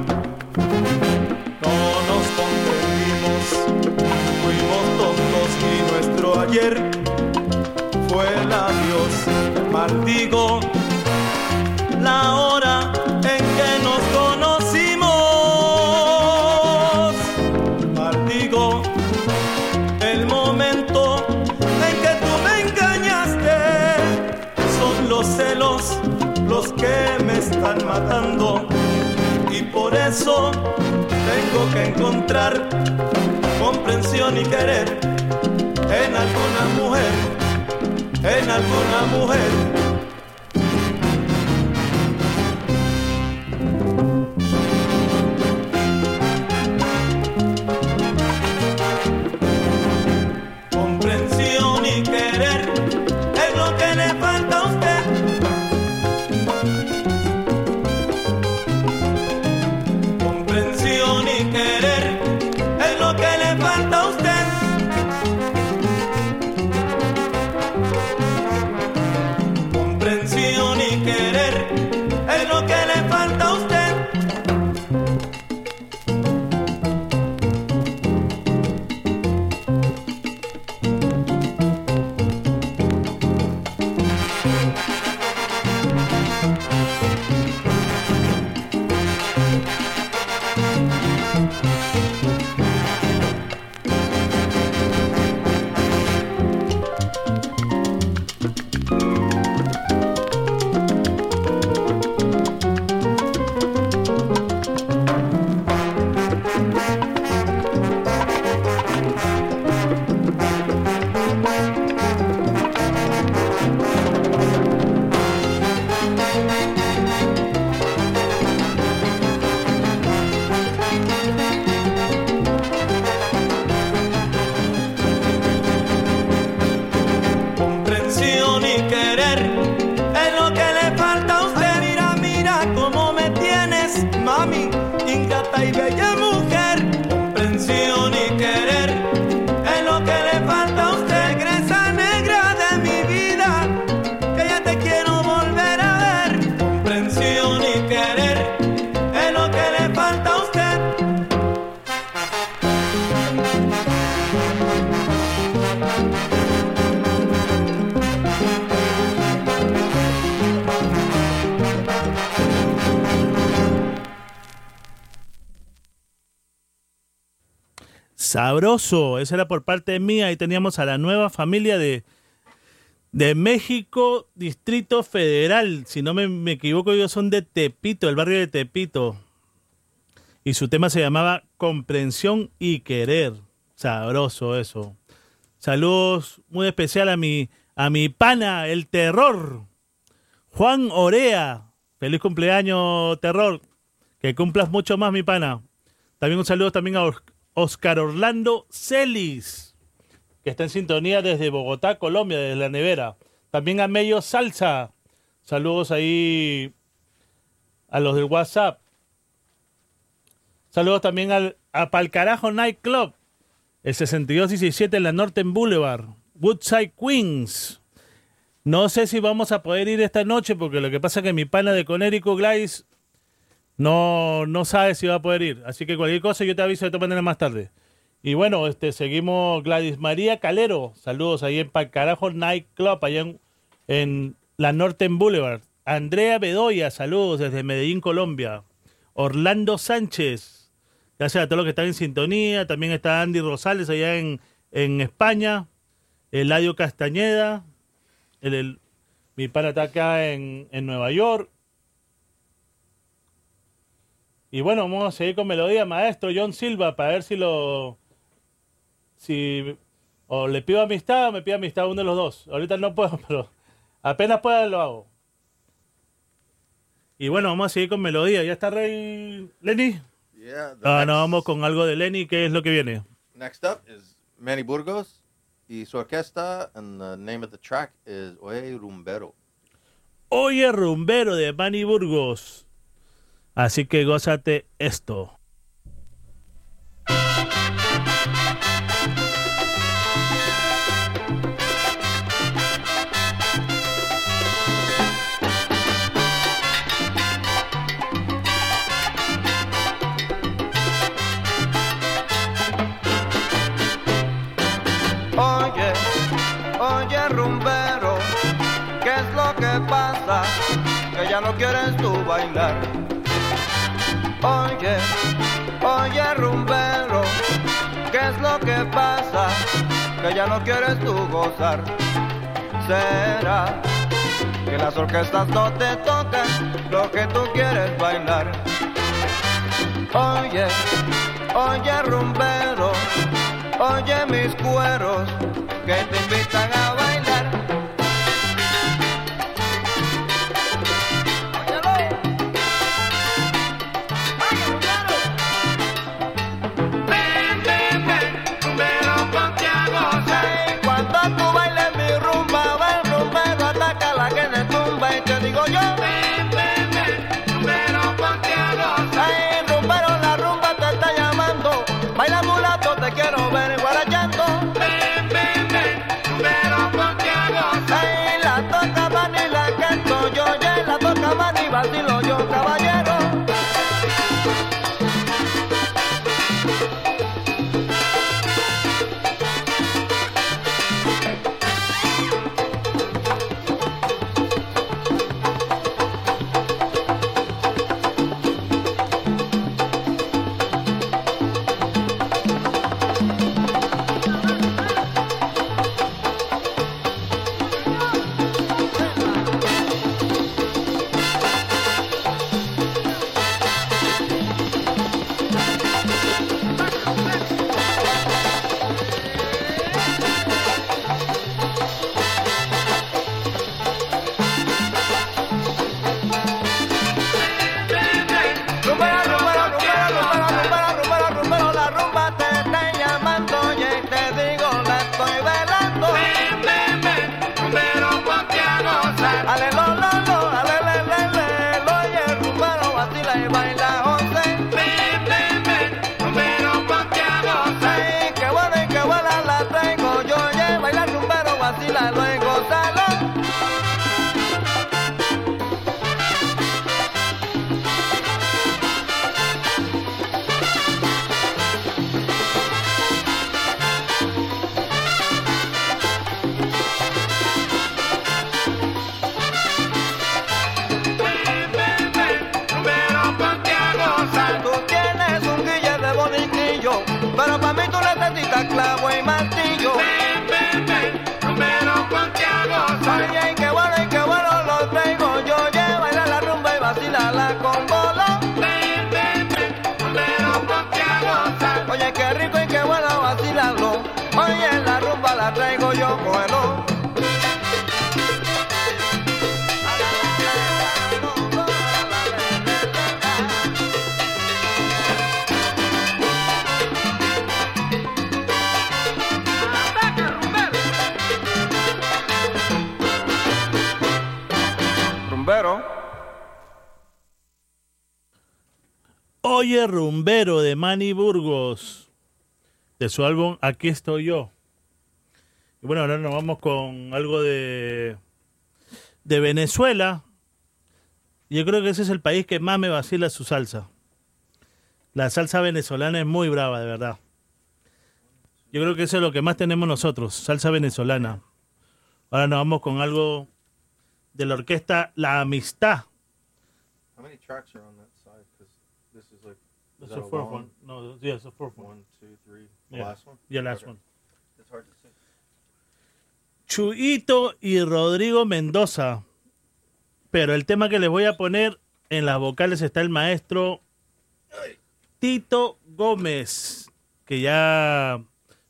K: Ayer fue el adiós. Maldigo la hora en que nos conocimos. Maldigo el momento en que tú me engañaste. Son los celos los que me están matando. Y por eso tengo que encontrar comprensión y querer en alguna mujer, en alguna mujer.
C: Sabroso, esa era por parte mía. Ahí teníamos a la nueva familia de, de México, Distrito Federal. Si no me, equivoco, ellos son de Tepito, el barrio de Tepito. Y su tema se llamaba Comprensión y Querer. Sabroso eso. Saludos muy especial a mi, a mi pana, el terror. Juan Orea. Feliz cumpleaños, terror. Que cumplas mucho más, mi pana. También un saludo también a Oscar Orlando Celis, que está en sintonía desde Bogotá, Colombia, desde la nevera. También a Mello Salsa. Saludos ahí a los del WhatsApp. Saludos también al, a Palcarajo Night Club, el 6217 en la Norton Boulevard, Woodside Queens. No sé si vamos a poder ir esta noche porque lo que pasa es que mi pana de Conérico Gladys no, no sabe si va a poder ir. Así que cualquier cosa yo te aviso de todas maneras más tarde. Y bueno, este, seguimos Gladys María Calero. Saludos ahí en Palcarajo Night Club, allá en, en la Norton Boulevard. Andrea Bedoya, saludos desde Medellín, Colombia. Orlando Sánchez, gracias a todos los que están en sintonía. También está Andy Rosales allá en, en España. Eladio Castañeda, el, el- mi pana está acá en, en Nueva York. Y bueno, vamos a seguir con melodía, maestro John Silva, para ver si lo. Si. O le pido amistad o me pido amistad uno de los dos. Ahorita no puedo, pero apenas pueda lo hago. Y bueno, vamos a seguir con melodía. ¿Ya está Rey Lenny?
E: Yeah.
C: Ah,
E: next,
C: no, vamos con algo de Lenny. ¿Qué es lo que viene?
E: next up is Manny Burgos y su orquesta, and the name of the track is Oye Rumbero.
C: Oye, rumbero de Manny Burgos. Así que gózate esto.
L: Que ya no quieres tú gozar. ¿Será que las orquestas no te tocan lo que tú quieres bailar? Oye, oye rumbero, oye mis cueros que te invitan a bailar. Y martillo.
D: Ven, ven, ven, a
L: qué bueno, y qué bueno lo traigo yo. Lleva bailar la rumba y vacilarla con bolón.
D: Ven, ven, ven, rumbero, ponte a gozar.
L: Oye, qué rico y qué bueno vacilarlo. Oye, la rumba la traigo yo, cógelo.
C: Oye Rumbero de Manny Burgos, de su álbum Aquí estoy yo. Y bueno, ahora nos vamos con algo de, de Venezuela. Yo creo que ese es el país que más me vacila su salsa. La salsa venezolana es muy brava, de verdad. Yo creo que eso es lo que más tenemos nosotros, salsa venezolana. Ahora nos vamos con algo de la orquesta La Amistad
E: that side? Because this is like.
C: That's
E: that
C: the fourth one. No, yeah, it's the fourth one.
E: One, two, three. The
C: Yeah.
E: last one?
C: Yeah, last
E: Okay.
C: one.
E: It's hard to see.
C: Chuito y Rodrigo Mendoza. Pero el tema que les voy a poner en las vocales está el maestro Tito Gómez, que ya,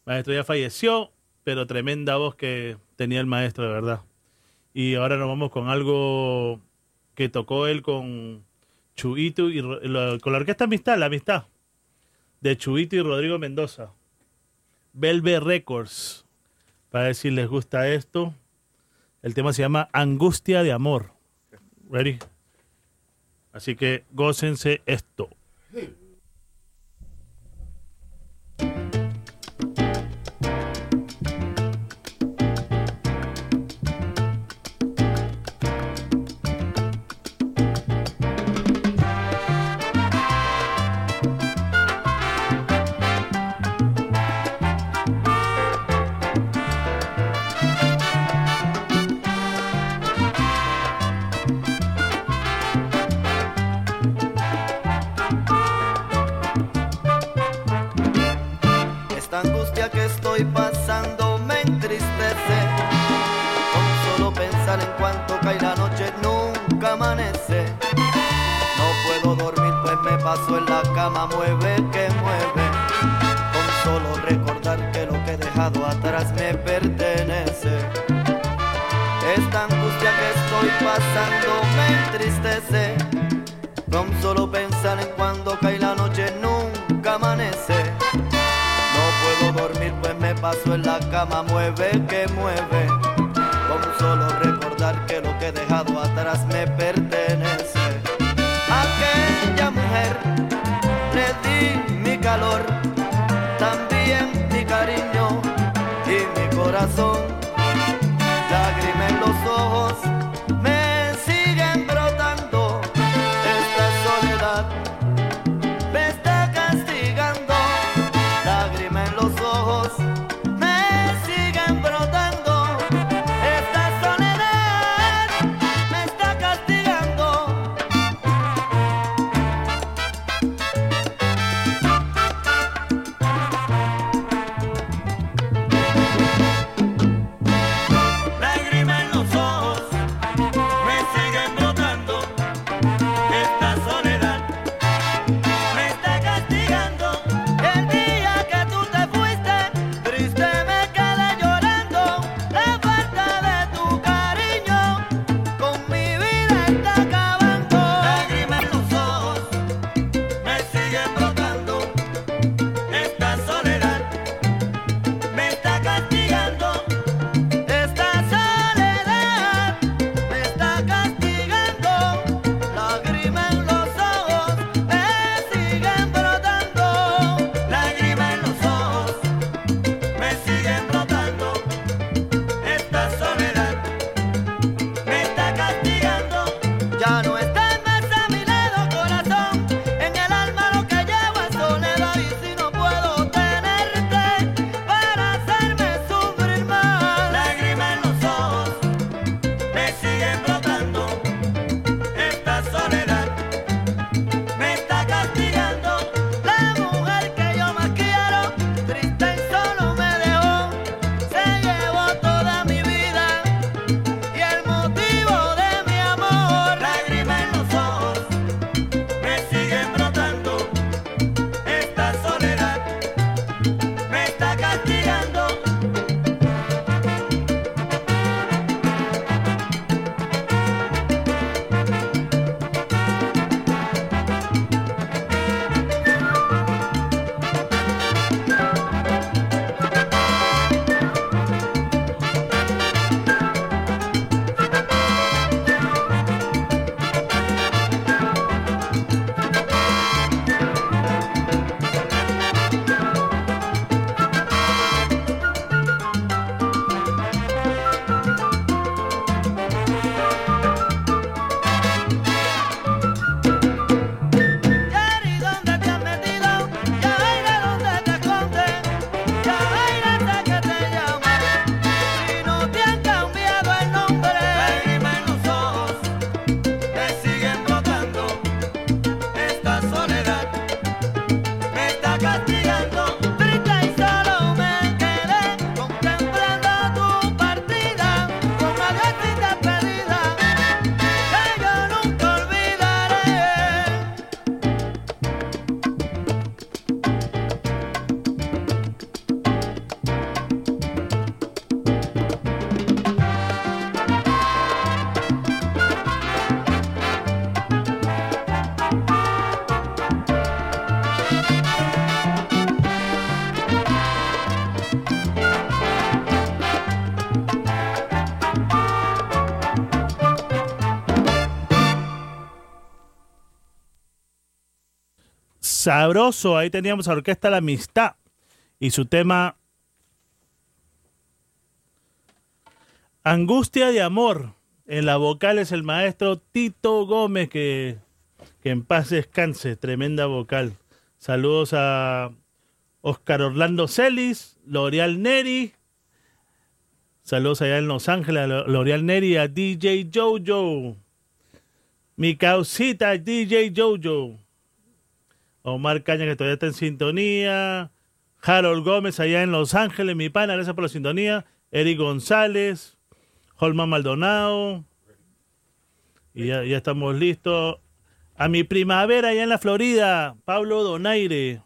C: maestro ya falleció, pero tremenda voz que tenía el maestro, de verdad. Y ahora nos vamos con algo que tocó él con Chuito y la- con la orquesta Amistad, la Amistad, de Chuito y Rodrigo Mendoza. Velvet Records para ver si les gusta esto. El tema se llama Angustia de Amor. Ready? Así que gócense esto.
L: Paso en la cama, mueve que mueve. Con solo recordar que lo que he dejado atrás me pertenece. Esta angustia que estoy pasando me entristece. Con solo pensar en cuando cae la noche nunca amanece. No puedo dormir pues me paso en la cama, mueve que mueve. Con solo recordar que lo que he dejado atrás me pertenece. Mi calor, también mi cariño y mi corazón.
C: Sabroso, ahí teníamos a Orquesta La Amistad y su tema Angustia de Amor. En la vocal es el maestro Tito Gómez, que, que en paz descanse, tremenda vocal. Saludos a Oscar Orlando Celis, L'Oreal Neri. Saludos allá en Los Ángeles a Lo- L'Oreal Neri, a DJ Jojo. Mi causita, DJ Jojo. Omar Caña, que todavía está en sintonía. Harold Gómez, allá en Los Ángeles, mi pana, gracias por la sintonía. Eric González. Holman Maldonado. Y ya, ya estamos listos. A mi primavera allá en la Florida, Pablo Donaire.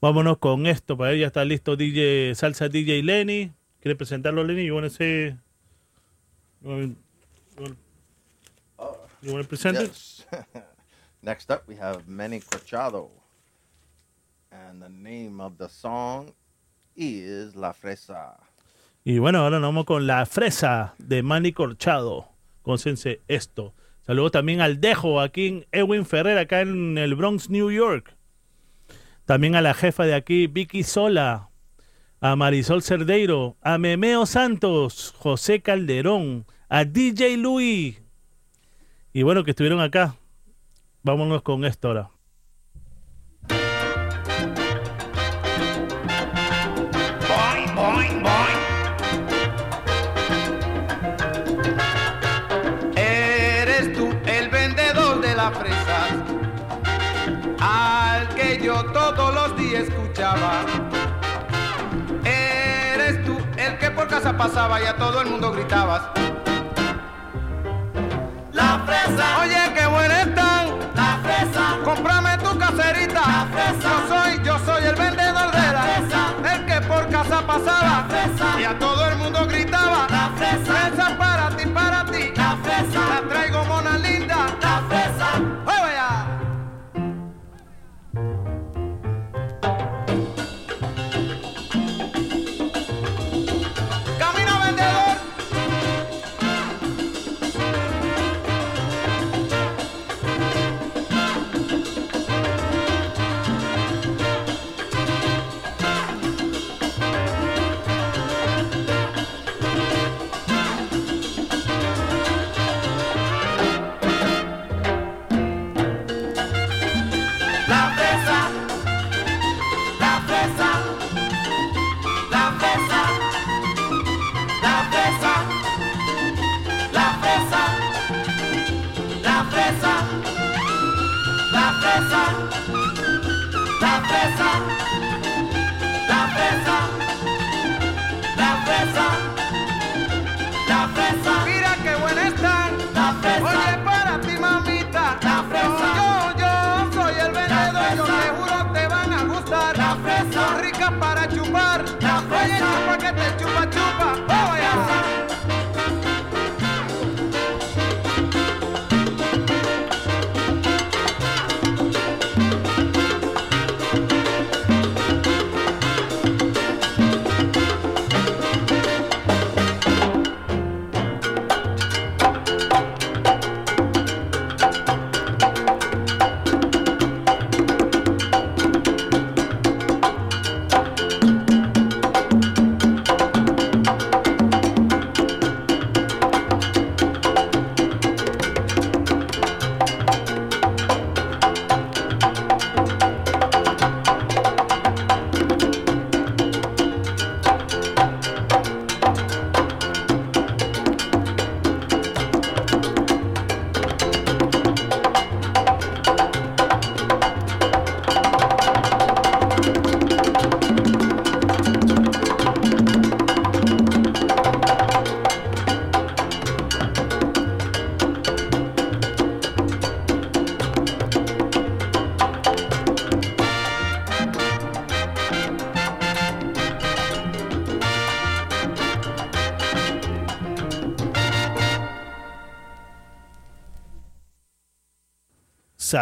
C: Vámonos con esto, para él ya está listo DJ Salsa DJ Lenny. ¿Quiere presentarlo Lenny? Wanna say you you wanna present it?
E: Next up, we have Manny Corchado. And the name of the song is La Fresa.
C: Y bueno, ahora nos vamos con la fresa de Manny Corchado. Concénse esto. Saludos también al Dejo, aquí en Edwin Ferrer, acá en el Bronx, New York. También a la jefa de aquí, Vicky Sola. A Marisol Cerdeiro. A Memeo Santos. José Calderón. A DJ Luis. Y bueno, que estuvieron acá. Vámonos con esto ahora.
D: Boing, boing, boing.
F: Eres tú el vendedor de las fresas al que yo todos los días escuchaba. Eres tú el que por casa pasaba y a todo el mundo gritabas. La fresa. Oye, qué buena Yo soy, yo soy el vendedor de la fresa. El que por casa pasaba. Y a todo el mundo gritaba. La fresa. Fresa para ti, para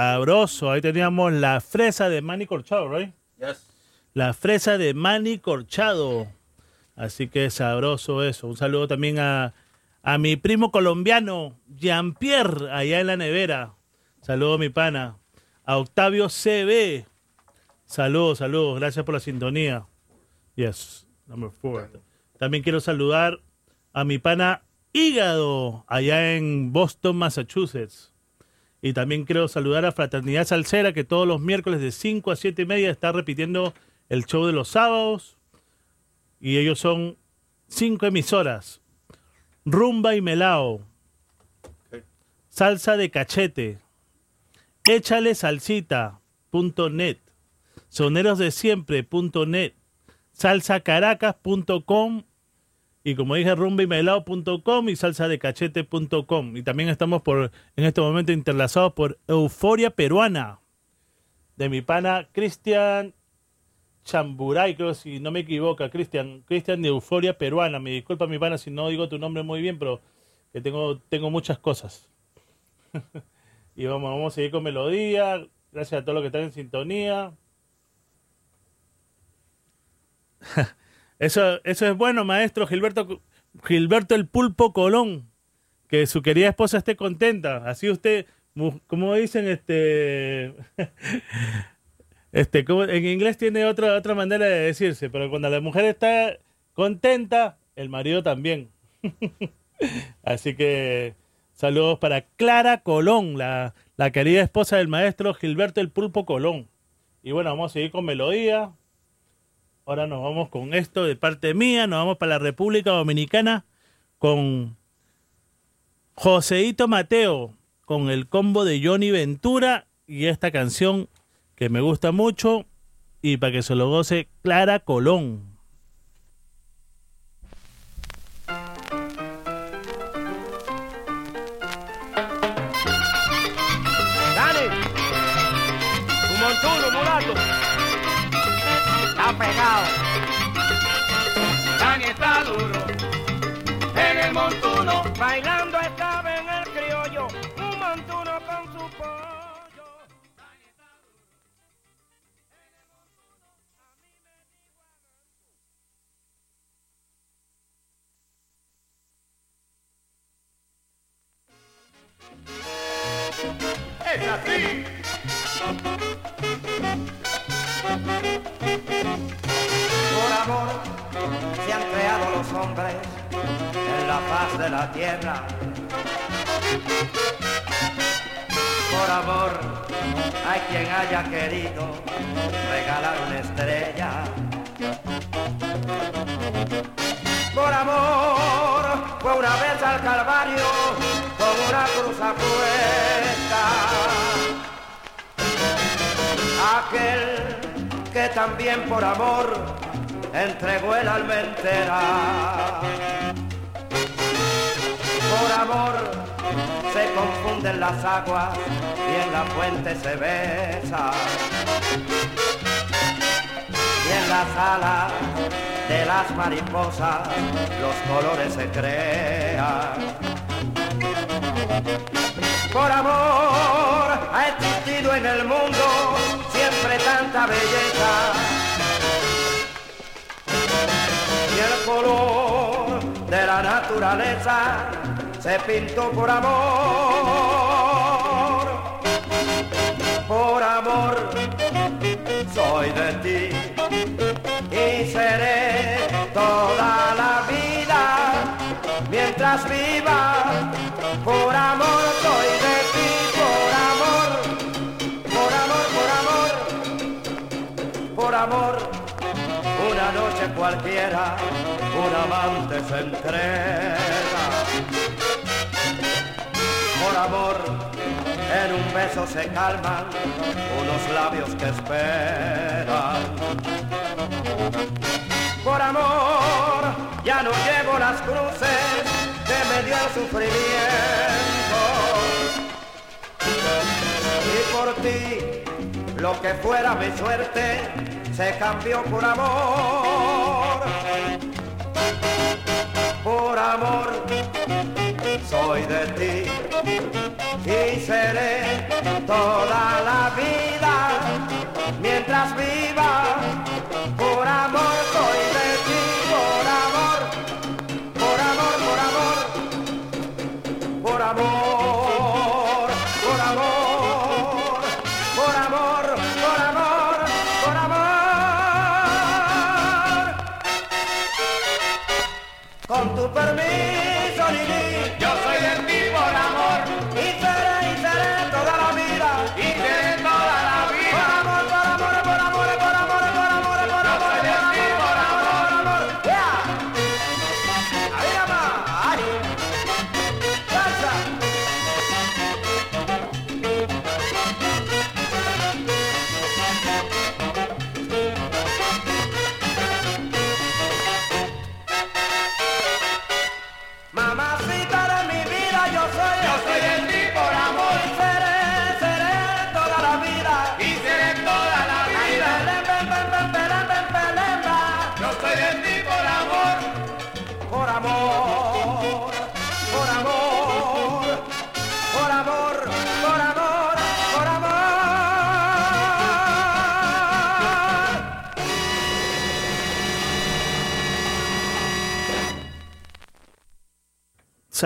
C: Sabroso. Ahí teníamos la fresa de Manny Corchado, right?
E: Yes.
C: La fresa de Manny Corchado. Así que sabroso eso. Un saludo también a, a mi primo colombiano, Jean-Pierre, allá en la nevera. Saludo mi pana. a Octavio CB. Saludos, saludos. Gracias por la sintonía. Yes, number four. También quiero saludar a mi pana Hígado, allá en Boston, Massachusetts. Y también quiero saludar a Fraternidad Salsera, que todos los miércoles de 5 a 7 y media está repitiendo el show de los sábados. Y ellos son cinco emisoras. Rumba y Melao. Salsa de cachete. Échale salsita.net. Sonerosdesiempre.net. Salsacaracas.com. Y como dije, rumbaymelao.com y salsadecachete.com. Y también estamos por en este momento interlazados por Euforia Peruana. De mi pana Cristian Chamburay, creo si no me equivoco, Cristian, Cristian de Euforia Peruana. Me disculpa mi pana si no digo tu nombre muy bien, pero que tengo, tengo muchas cosas. y vamos, vamos a seguir con melodía. Gracias a todos los que están en sintonía. Eso, eso es bueno, maestro Gilberto, Gilberto el Pulpo Colón. Que su querida esposa esté contenta. Así usted, como dicen, este. Este, como- en inglés tiene otra, otra manera de decirse, pero cuando la mujer está contenta, el marido también. Así que saludos para Clara Colón, la, la querida esposa del maestro Gilberto el Pulpo Colón. Y bueno, vamos a seguir con melodía. Ahora nos vamos con esto de parte mía, nos vamos para la República Dominicana con Joseito Mateo, con el combo de Johnny Ventura y esta canción que me gusta mucho y para que se lo goce Clara Colón.
M: Dani está
D: duro en el montuno.
M: Bailando estaba en el criollo, un montuno con su pollo.
D: Es así.
L: En la faz de la tierra. Por amor hay quien haya querido regalar una estrella. Por amor fue una vez al Calvario con una cruz a cuesta. Aquel que también por amor entregó el alma entera. Por amor se confunden las aguas y en la fuente se besa. Y en las alas de las mariposas los colores se crean. Por amor ha existido en el mundo siempre tanta belleza. Y el color de la naturaleza se pintó por amor. Por amor soy de ti y seré toda la vida mientras viva. Por amor soy de ti, por amor, por amor, por amor, por amor. Cualquiera, un amante se entrega. Por amor, en un beso se calman unos labios que esperan. Por amor, ya no llevo las cruces que me dio el sufrimiento. Y por ti, lo que fuera mi suerte, se cambió por amor. Por amor, soy de ti y seré toda la vida mientras viva. Por amor,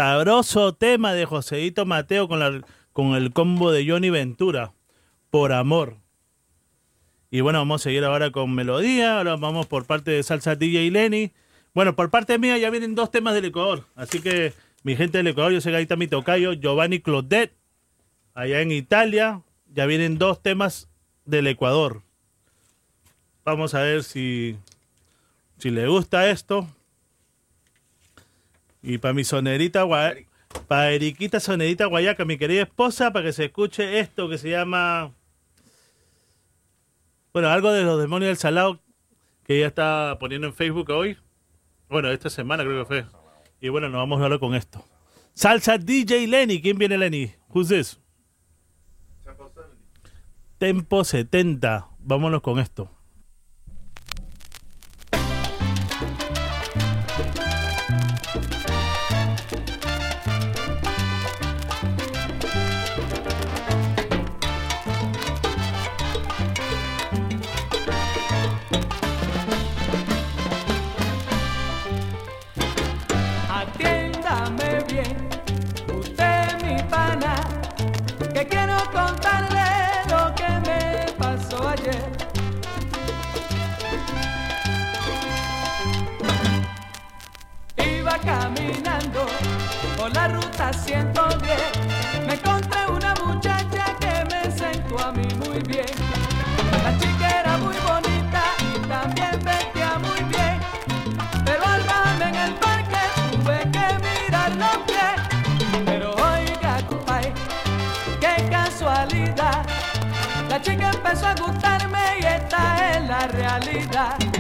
C: Sabroso tema de Joseito Mateo con, la- con el combo de Johnny Ventura. Por amor. Y bueno, vamos a seguir ahora con melodía. Ahora vamos por parte de Salsa DJ Lenny. Bueno, por parte mía ya vienen dos temas del Ecuador. Así que mi gente del Ecuador, yo sé que ahí está mi tocayo, Giovanni Claudet. Allá en Italia ya vienen dos temas del Ecuador. Vamos a ver si, si le gusta esto. Y para mi sonerita, gua- para Eriquita Sonerita Guayaca, mi querida esposa, para que se escuche esto que se llama. Bueno, algo de los demonios del salado que ella está poniendo en Facebook hoy. Bueno, esta semana creo que fue. Y bueno, nos vamos a hablar con esto. Salsa DJ Lenny. ¿Quién viene Lenny? Who's this? Tempo 70. Vámonos con esto.
N: Chica empezó a gustarme y esta es la realidad.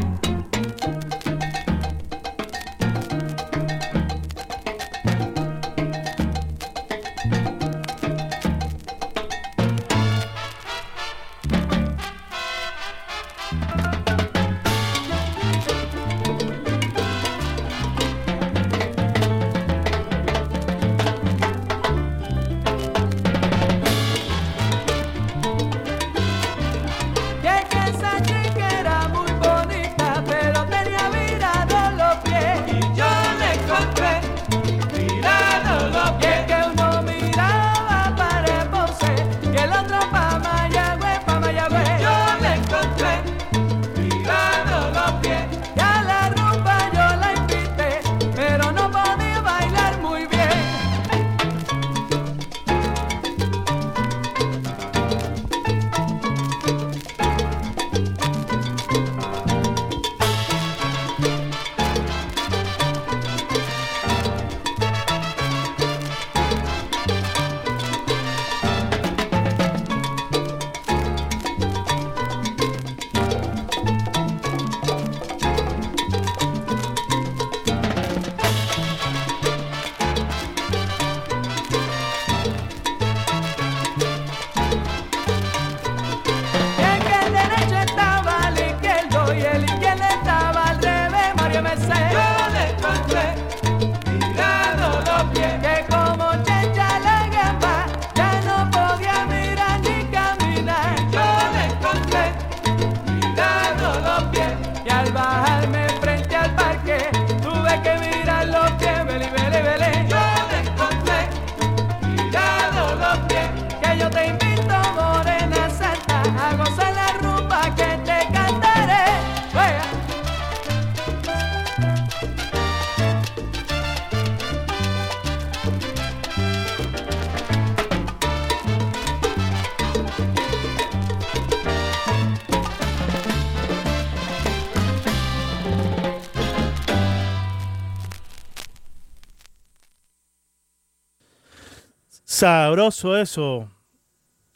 C: Sabroso eso.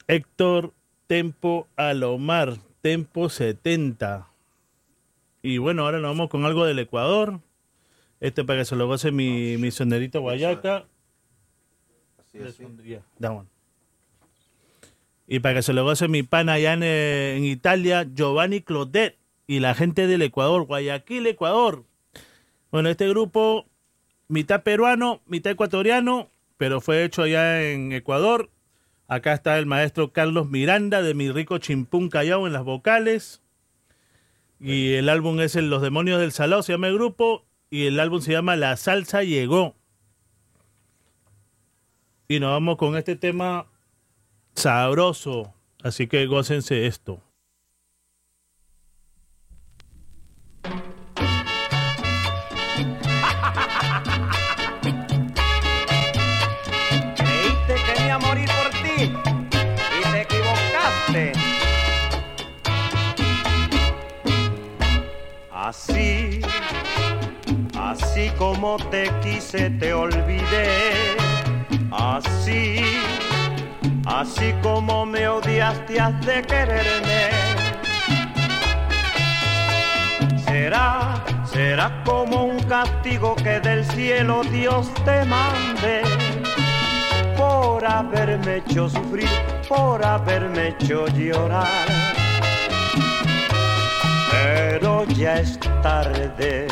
C: Héctor Tempo Alomar, Tempo 70. Y bueno, ahora nos vamos con algo del Ecuador. Este para que se lo goce mi, mi sonerito Guayaca.
E: Así, así.
C: Yeah. Y para que se lo goce mi pana allá en, eh, en Italia, Giovanni Clodet y la gente del Ecuador, Guayaquil, Ecuador. Bueno, este grupo, mitad peruano, mitad ecuatoriano, pero fue hecho allá en Ecuador. Acá está el maestro Carlos Miranda de Mi Rico Chimpún Callao en las vocales. Y el álbum es el Los Demonios del Salao, se llama el grupo. Y el álbum se llama La Salsa Llegó. Y nos vamos con este tema sabroso. Así que gócense esto.
O: Así, así como te quise te olvidé. Así, así como me odiaste has de quererme. Será, será como un castigo que del cielo Dios te mande por haberme hecho sufrir, por haberme hecho llorar. Pero ya es tarde,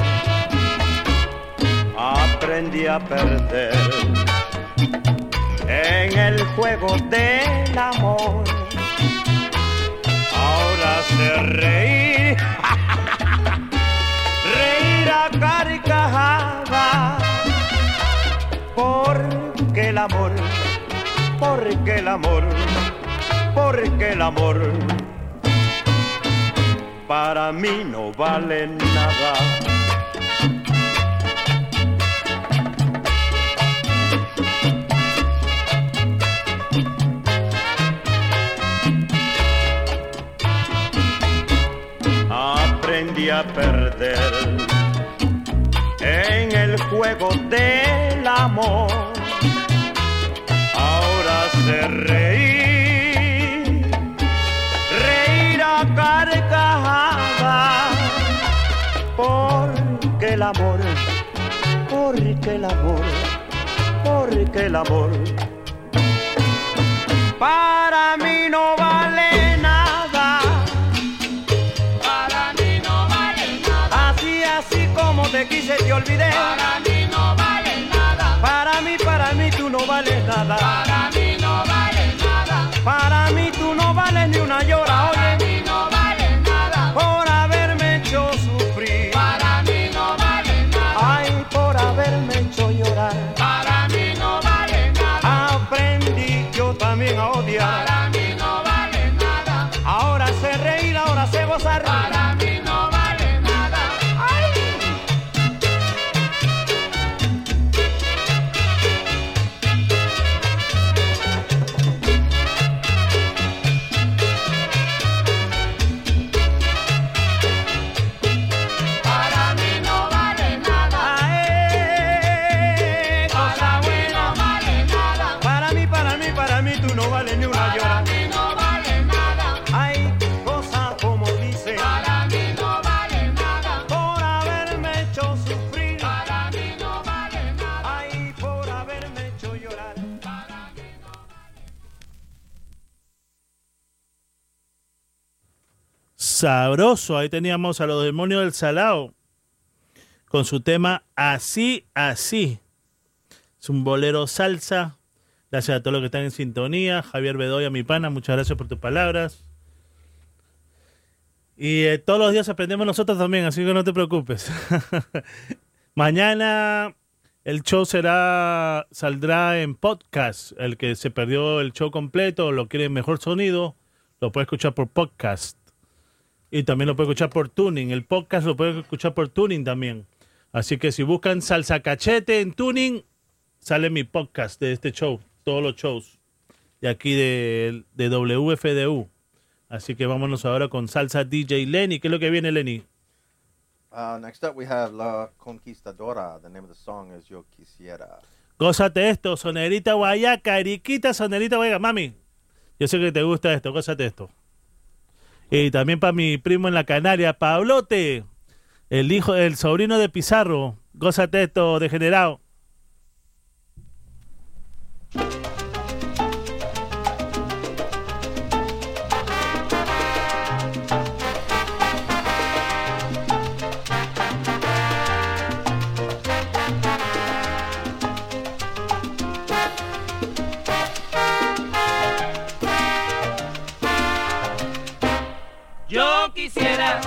O: aprendí a perder en el juego del amor. Ahora sé reír, reír a carcajadas porque el amor, porque el amor, porque el amor para mí no vale nada. Aprendí a perder en el juego del amor. Ahora sé reír, a carcajadas, porque el amor, porque el amor, porque el amor, para mí no vale nada.
D: Para mí no vale nada.
O: Así, así como te quise te olvidé.
D: Para mí no vale nada.
O: Para mí, para mí tú no vales nada.
D: Para
C: Sabroso, ahí teníamos a los demonios del Salao con su tema Así, así. Es un bolero salsa. Gracias a todos los que están en sintonía. Javier Bedoya, mi pana, muchas gracias por tus palabras. Y eh, todos los días aprendemos nosotros también, así que no te preocupes. Mañana el show será saldrá en podcast. El que se perdió el show completo o lo quiere mejor sonido, lo puede escuchar por podcast. Y también lo puede escuchar por tuning. El podcast lo puede escuchar por tuning también. Así que si buscan salsa cachete en tuning, sale mi podcast de este show, todos los shows de aquí de, de WFDU. Así que vámonos ahora con salsa DJ Lenny. ¿Qué es lo que viene, Lenny?
E: Uh, next up, we have La Conquistadora. The name of the song is Yo Quisiera.
C: Gózate esto, sonerita guayaca, Eriquita, sonerita guayaca. Mami, yo sé que te gusta esto, gózate esto. Y también para mi primo en la Canaria, Pablote, el hijo, el sobrino de Pizarro. Gózate esto, degenerado.
D: Quisiera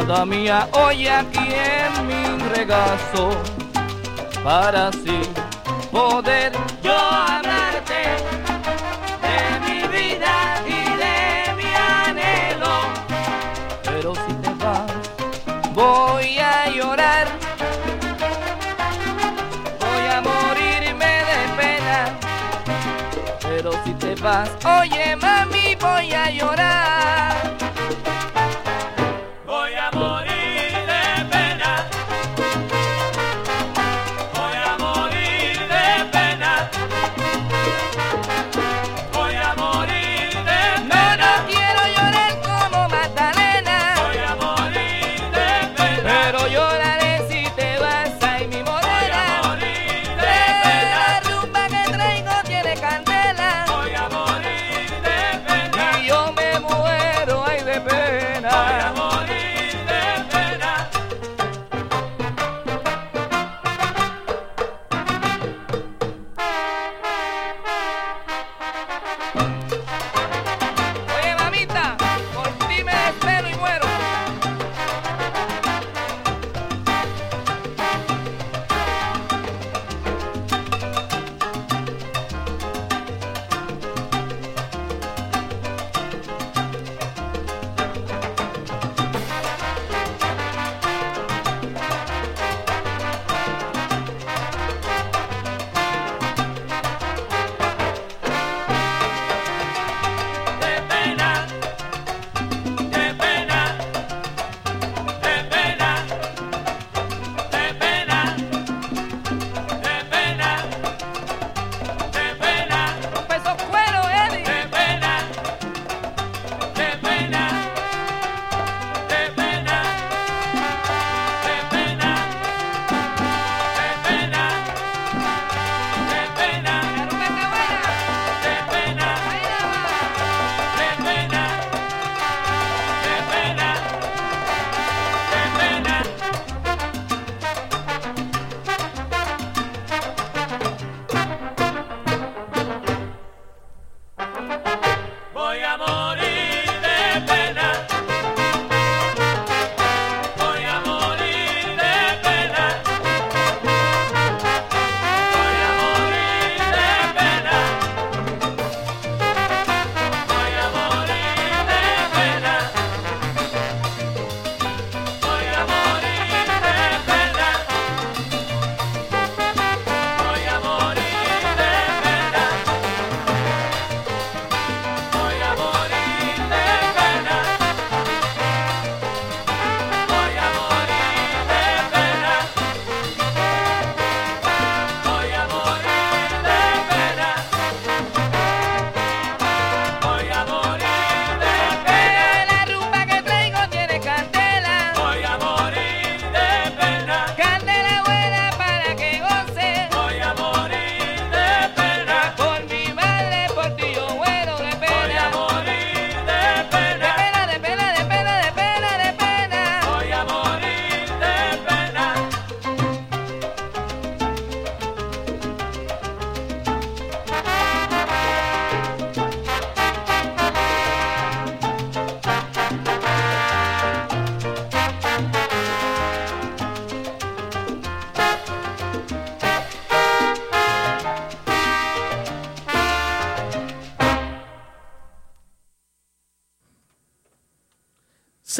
D: amada mía, hoy aquí en mi regazo, para así poder yo amarte de mi vida y de mi anhelo. Pero si te vas, voy a llorar, voy a morirme de pena. Pero si te vas, oye mami, voy a llorar.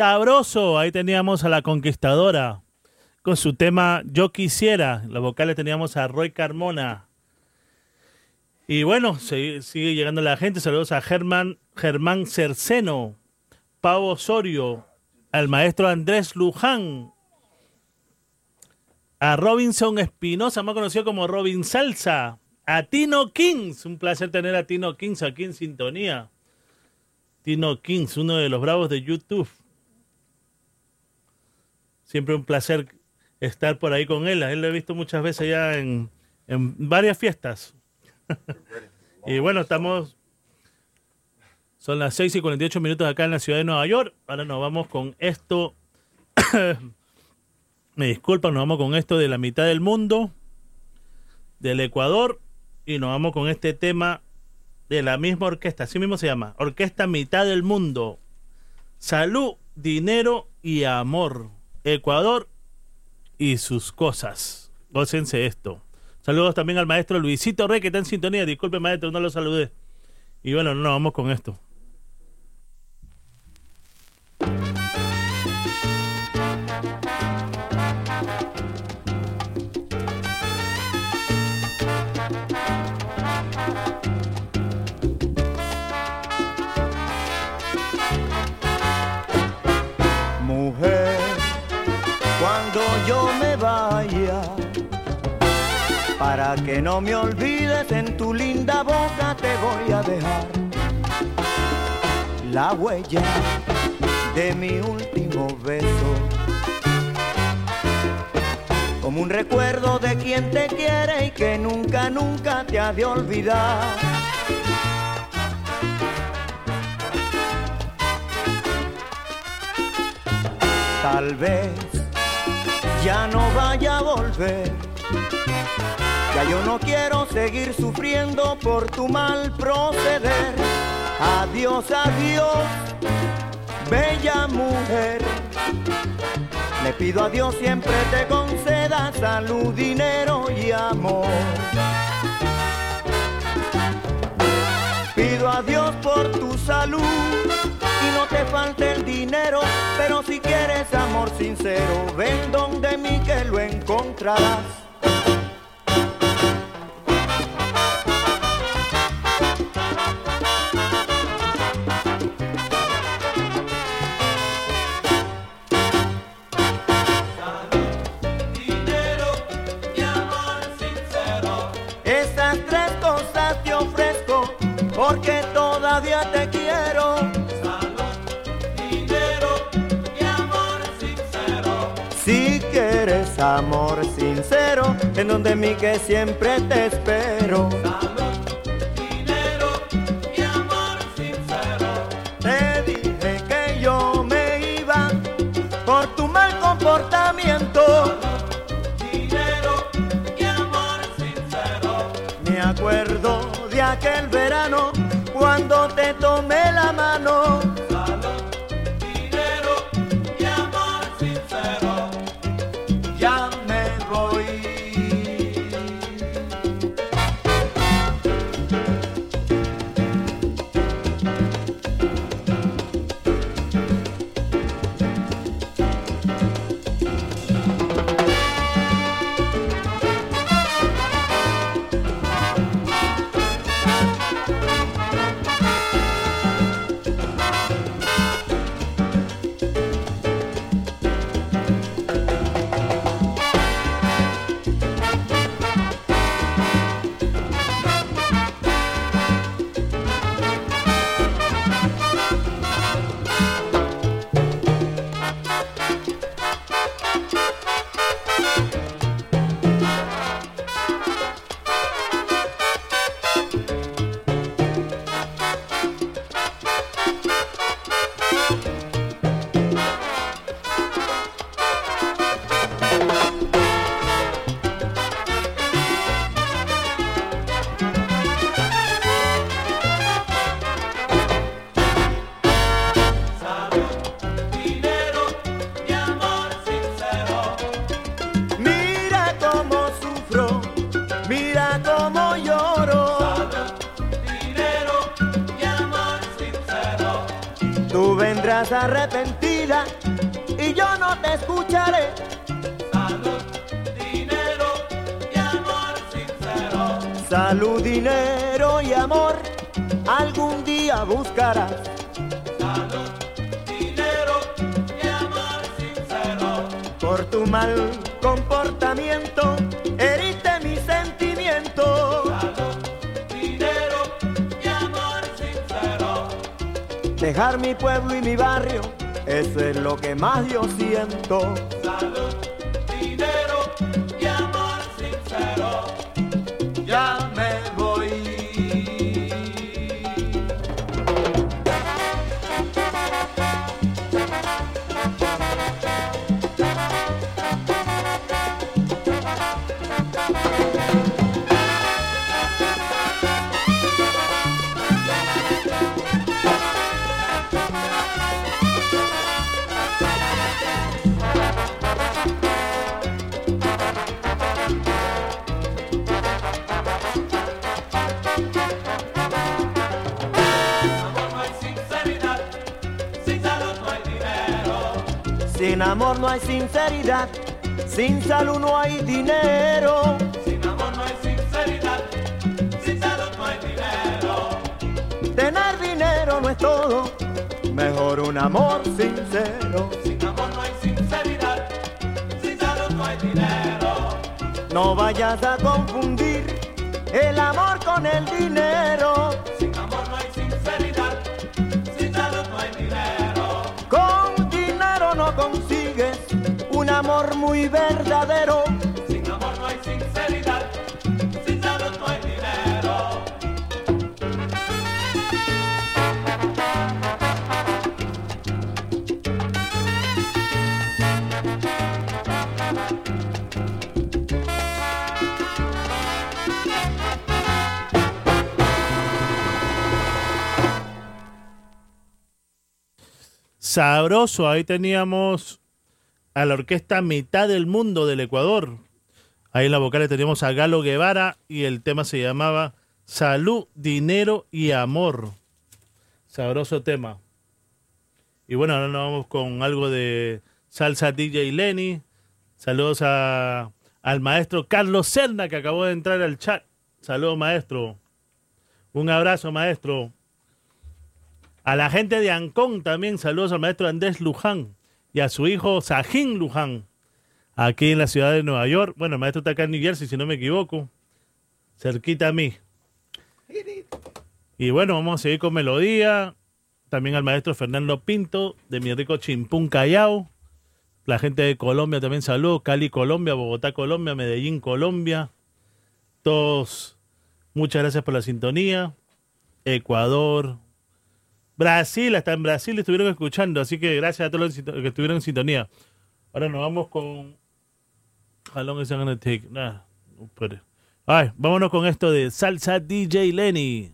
C: Sabroso. Ahí teníamos a la conquistadora con su tema Yo quisiera. Los vocales teníamos a Roy Carmona. Y bueno, sigue llegando la gente. Saludos a Germán, Germán Cerceno, Pavo Osorio, al maestro Andrés Luján, a Robinson Espinosa, más conocido como Robin Salsa, a Tino Kings. Un placer tener a Tino Kings aquí en sintonía. Tino Kings, uno de los bravos de YouTube. Siempre un placer estar por ahí con él. A él lo he visto muchas veces ya en, en varias fiestas. y bueno, estamos. Son las 6 y 48 minutos acá en la ciudad de Nueva York. Ahora nos vamos con esto. Me disculpan, nos vamos con esto de la mitad del mundo, del Ecuador, y nos vamos con este tema de la misma orquesta, así mismo se llama, Orquesta Mitad del Mundo. Salud, dinero y amor. Ecuador y sus cosas. Gócense esto. Saludos también al maestro Luisito Rey, que está en sintonía. Disculpe, maestro, no lo saludé. Y bueno, no, vamos con esto.
O: Que no me olvides en tu linda boca te voy a dejar la huella de mi último beso. Como un recuerdo de quien te quiere y que nunca, nunca te ha de olvidar. Tal vez ya no vaya a volver. Yo no quiero seguir sufriendo por tu mal proceder. Adiós, adiós, bella mujer. Le pido a Dios siempre te conceda salud, dinero y amor. Pido a Dios por tu salud y no te falte el dinero, pero si quieres amor sincero, ven donde mí que lo encontrarás. Porque todavía te quiero.
G: Dinero y amor sincero.
O: Si quieres amor sincero, en donde mí que siempre te espero. Cuando te tomé la mano. Arrepentido vida y yo no te escucharé.
G: Salud, dinero y amor sincero.
O: Salud, dinero y amor, algún día buscarás.
G: Salud, dinero y amor sincero.
O: Por tu mal comportamiento, Mi pueblo y mi barrio, eso es lo que más yo siento.
G: Amor no hay sinceridad, sin salud no hay dinero.
O: Sin amor no hay sinceridad, sin salud no hay dinero. Tener dinero no es todo, mejor un amor sincero.
G: Sin amor no hay sinceridad, sin salud no hay dinero.
O: No vayas a confundir el amor con el dinero. Muy verdadero.
G: Sin amor no hay sinceridad, sin salud no hay dinero.
C: Sabroso, ahí teníamos a la orquesta Mitad del Mundo del Ecuador. Ahí en la vocales teníamos a Galo Guevara y el tema se llamaba Salud, Dinero y Amor. Sabroso tema. Y bueno, ahora nos vamos con algo de salsa DJ Lenny. Saludos a, al maestro Carlos Serna que acabó de entrar al chat. Saludos, maestro. Un abrazo, maestro. A la gente de Ancón también saludos al maestro Andrés Luján y a su hijo Sajín Luján, aquí en la ciudad de Nueva York. Bueno, el maestro está acá en New Jersey, si no me equivoco, cerquita a mí. Y bueno, vamos a seguir con melodía. También al maestro Fernando Pinto de mi rico Chimpún Callao. La gente de Colombia también saludos. Cali, Colombia, Bogotá, Colombia, Medellín, Colombia. Todos, muchas gracias por la sintonía. Ecuador, Brasil, hasta en Brasil estuvieron escuchando, así que gracias a todos los que estuvieron en sintonía. Ahora nos vamos con. How long is it gonna take? Nah, no puede. Ay, vámonos con esto de Salsa DJ Lenny.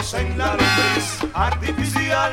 K: Reconocen la lombriz artificial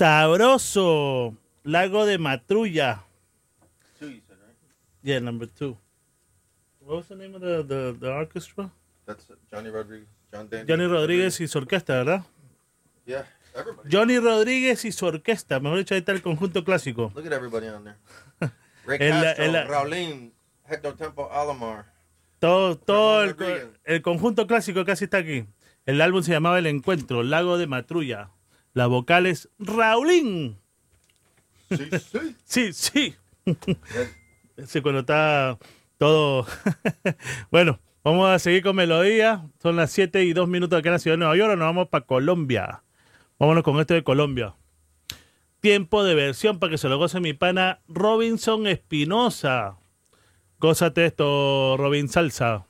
C: Sabroso. Lago de Matrulla.
E: Two, you said, right?
C: Yeah, number two. What was the name of the, the, the orchestra?
E: That's Johnny Rodriguez. John Dandy.
C: Johnny Rodríguez y su orquesta, ¿verdad?
E: Yeah, everybody.
C: Johnny Rodríguez y su orquesta. Mejor dicho, ahí está el conjunto clásico.
E: Look at everybody on there. Ray Castro, Raulín, Hector Tempo, Alamar.
C: Todo, todo el, el conjunto clásico casi está aquí. El álbum se llamaba El Encuentro, Lago de Matrulla. Las vocales, Raulín.
E: Sí, sí.
C: Sí, sí. Ese cuando está todo. bueno, vamos a seguir con melodía. Son las 7 y 2 minutos acá en la ciudad de Nueva York. Ahora Nos vamos para Colombia. Vámonos con esto de Colombia. Tiempo de versión para que se lo goce mi pana Robinson Espinosa. Gózate esto, Robin Salsa.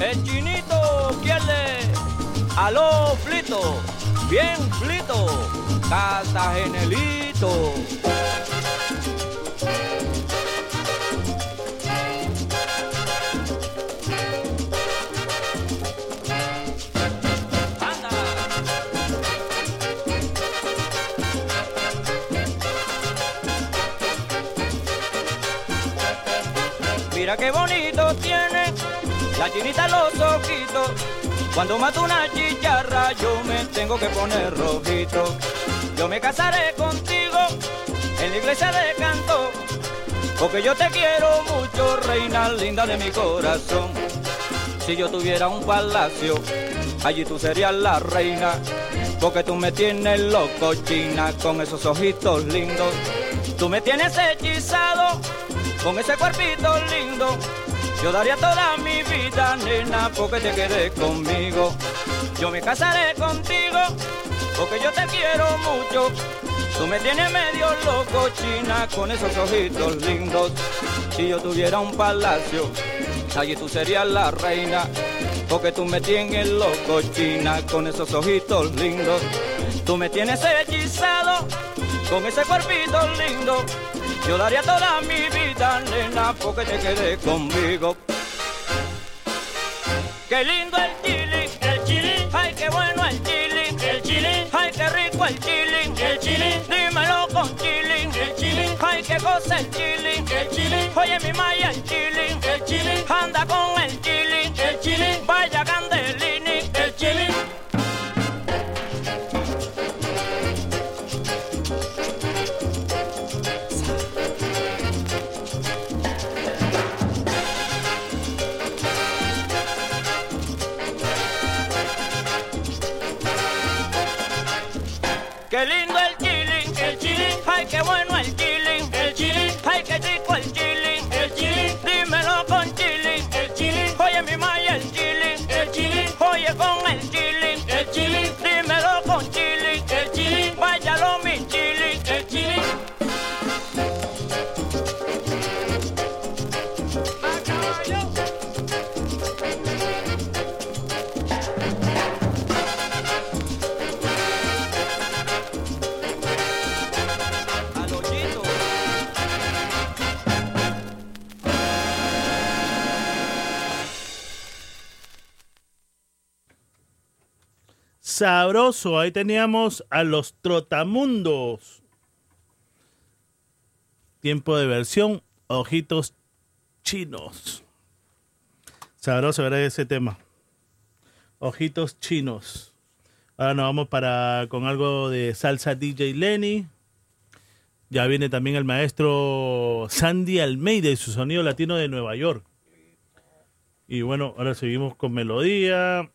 N: El chinito quiere aló flito, bien flito, Cartagenelito. Mira qué bonito tiene la chinita en los ojitos. Cuando mato una chicharra yo me tengo que poner rojito. Yo me casaré contigo en la iglesia de canto. Porque yo te quiero mucho, reina linda de mi corazón. Si yo tuviera un palacio, allí tú serías la reina. Porque tú me tienes loco, china, con esos ojitos lindos. Tú me tienes hechizado con ese cuerpito lindo. Yo daría toda mi vida, nena, porque te quedes conmigo. Yo me casaré contigo, porque yo te quiero mucho. Tú me tienes medio loco, china, con esos ojitos lindos. Si yo tuviera un palacio, allí tú serías la reina. Porque tú me tienes loco, china, con esos ojitos lindos. Tú me tienes hechizado con ese cuerpito lindo. Yo daría toda mi vida, nena, porque te quedé conmigo. Qué lindo el chili, el chili, ay qué bueno el chili, el chili, ay qué rico el chili, el chili, dímelo con chili, el chili, ay qué cosa el chili, el chili, oye mi maya el chili, el chili, anda con
C: Sabroso, ahí teníamos a los Trotamundos. Tiempo de versión, ojitos chinos. Sabroso, ¿verdad? Ese tema. Ojitos chinos. Ahora nos vamos para con algo de salsa DJ Lenny. Ya viene también el maestro Sandy Almeida y su sonido latino de Nueva York. Y bueno, ahora seguimos con melodía.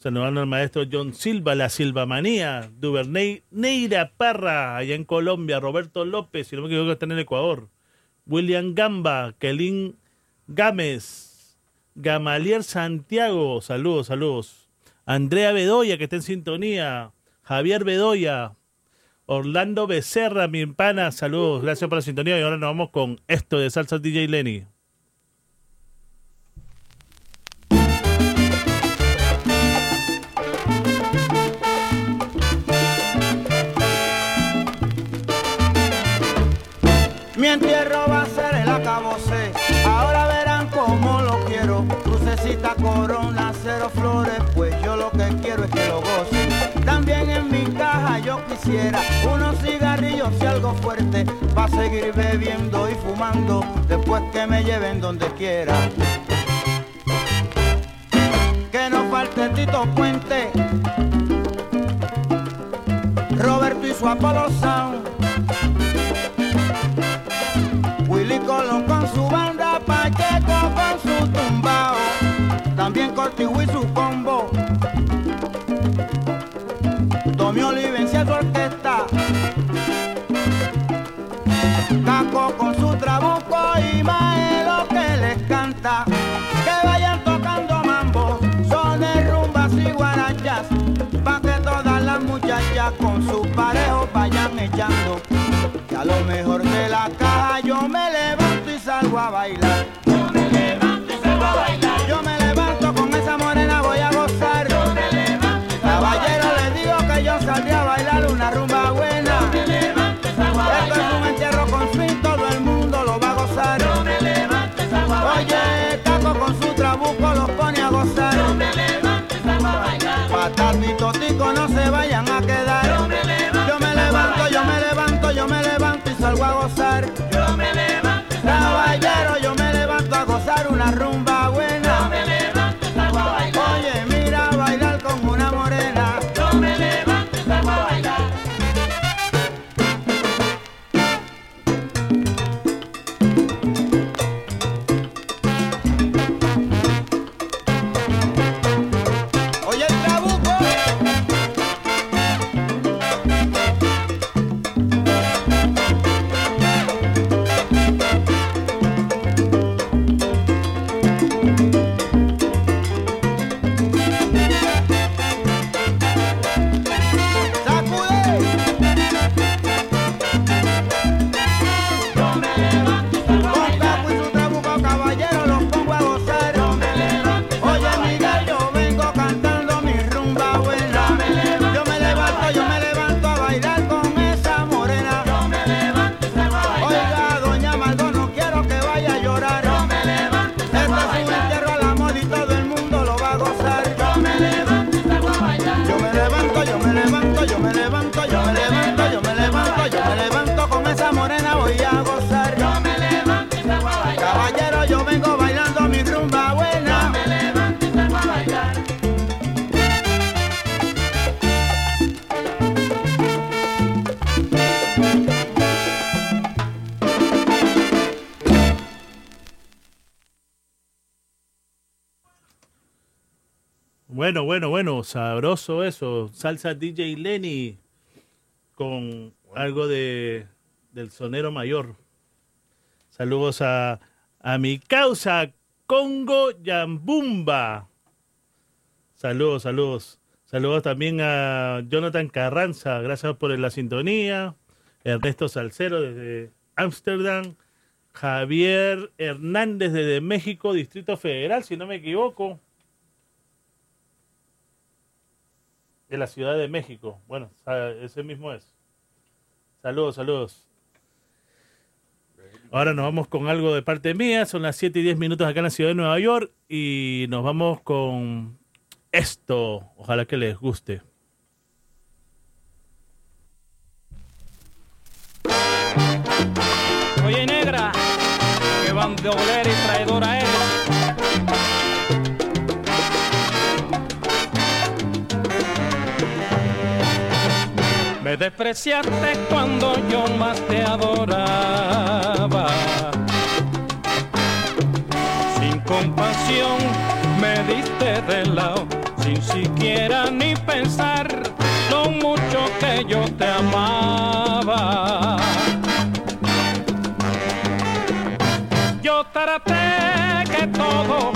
C: Saludando al maestro John Silva, la Silvamanía, Duvernay, Neira Parra, allá en Colombia, Roberto López, si no me equivoco, está en el Ecuador. William Gamba, Kelin Gámez, Gamalier Santiago, saludos, saludos. Andrea Bedoya, que está en sintonía. Javier Bedoya, Orlando Becerra, mi pana, saludos, gracias por la sintonía. Y ahora nos vamos con esto de Salsa DJ Lenny.
P: Entierro va a ser el acabose. Ahora verán cómo lo quiero. Crucecita, corona, cero flores. Pues yo lo que quiero es que lo goce. También en mi caja yo quisiera unos cigarrillos y algo fuerte. para seguir bebiendo y fumando. Después que me lleven donde quiera. Que no falte Tito Puente. Roberto y su Apolo Sound. Cortijo y su combo, Tommy Olivencia su orquesta, Caco con su trabuco No se vayan a quedar. Yo me levanto, yo me levanto, yo me levanto, yo me levanto y salgo a gozar. Yo me levanto, caballero, yo me levanto a gozar una rumba
C: sabroso eso. Salsa DJ Lenny con algo de del sonero mayor. Saludos a, a mi causa Congo Yambumba. Saludos, saludos. Saludos también a Jonathan Carranza, gracias por la sintonía. Ernesto Salcero desde Ámsterdam. Javier Hernández desde México, Distrito Federal, si no me equivoco. De la Ciudad de México. Bueno, ese mismo es. Saludos, saludos. Ahora nos vamos con algo de parte mía. Son las 7 y 10 minutos acá en la ciudad de Nueva York. Y nos vamos con esto. Ojalá que les guste.
I: Oye, negra, que bandolera y traidora eres. Me despreciaste cuando yo más te adoraba. Sin compasión me diste de lado, sin siquiera ni pensar lo mucho que yo te amaba. Yo traté que todo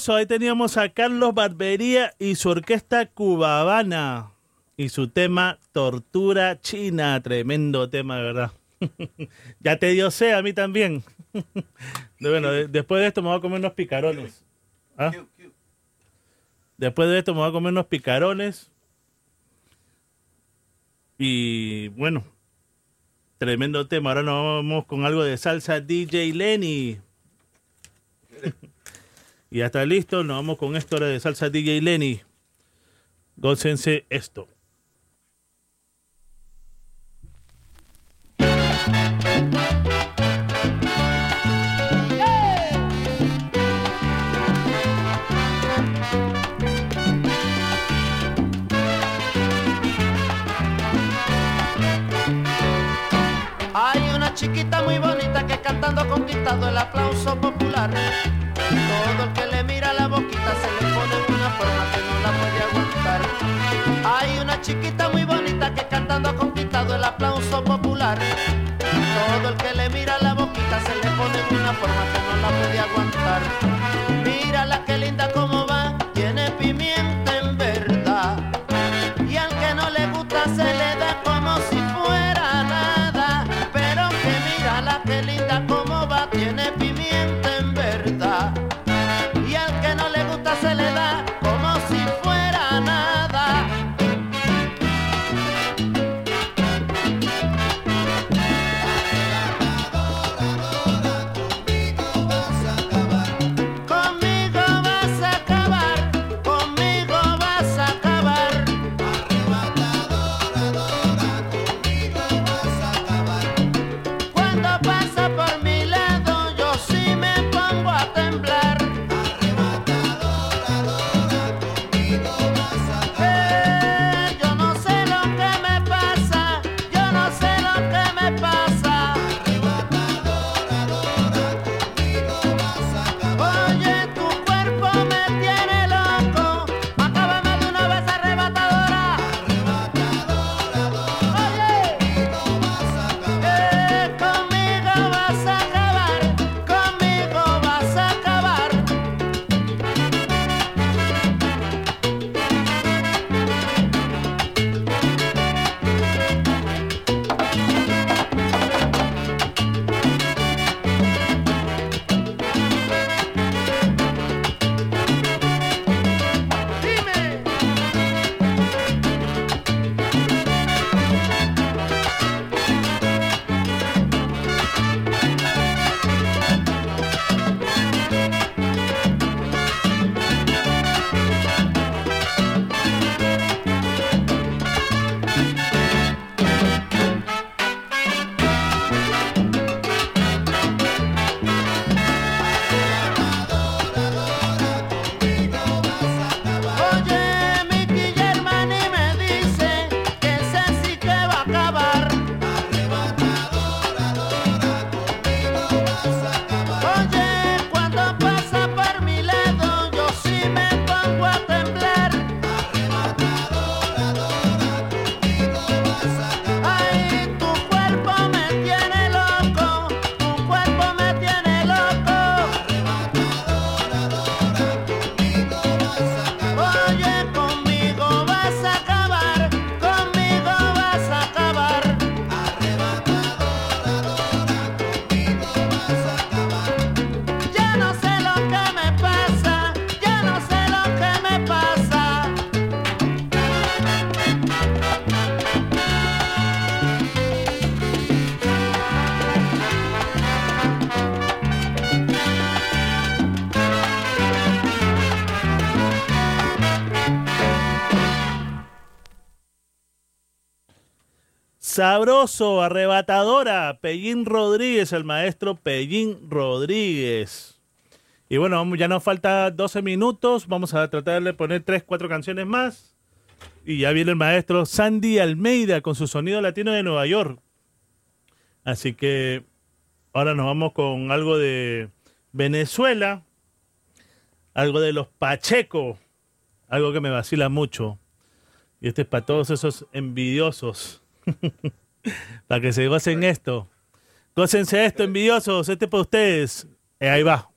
C: Sabroso, ahí teníamos a Carlos Barbería y su orquesta cubabana y su tema Tortura China, tremendo tema, de verdad. ya te dio sed a mí también. bueno, de- después de esto me voy a comer unos picarones. ¿Ah? Después de esto me voy a comer unos picarones. Y bueno, tremendo tema. Ahora nos vamos con algo de salsa DJ Lenny. Y ya está listo. Nos vamos con esto de salsa DJ Lenny. Gócense esto.
P: Hay una chiquita muy bonita que cantando ha conquistado el aplauso popular. Todo el que le mira la boquita se le pone en una forma que no la puede aguantar. Hay una chiquita muy bonita que cantando ha conquistado el aplauso popular. Todo el que le mira la boquita se le pone en una forma que no la puede aguantar. Mírala que linda como
C: Sabroso, arrebatadora, Pellín Rodríguez, el maestro Pellín Rodríguez. Y bueno, ya nos falta 12 minutos, vamos a tratar de poner 3, 4 canciones más. Y ya viene el maestro Sandy Almeida con su sonido latino de Nueva York. Así que ahora nos vamos con algo de Venezuela, algo de los Pacheco, algo que me vacila mucho. Y este es para todos esos envidiosos. para que se gocen esto. Gócense esto, envidiosos. Este es para ustedes. Eh, ahí va.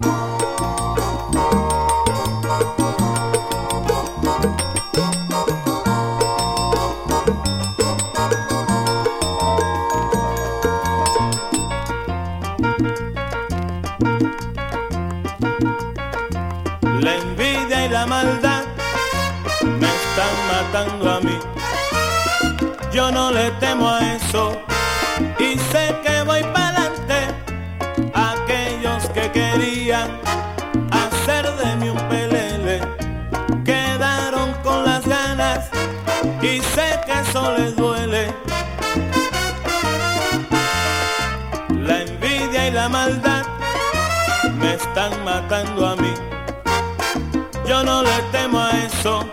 K: La no le temo a eso y sé que voy para adelante. Aquellos que querían hacer de mí un pelele quedaron con las ganas y sé que eso les duele. La envidia y la maldad me están matando a mí. Yo no le temo a eso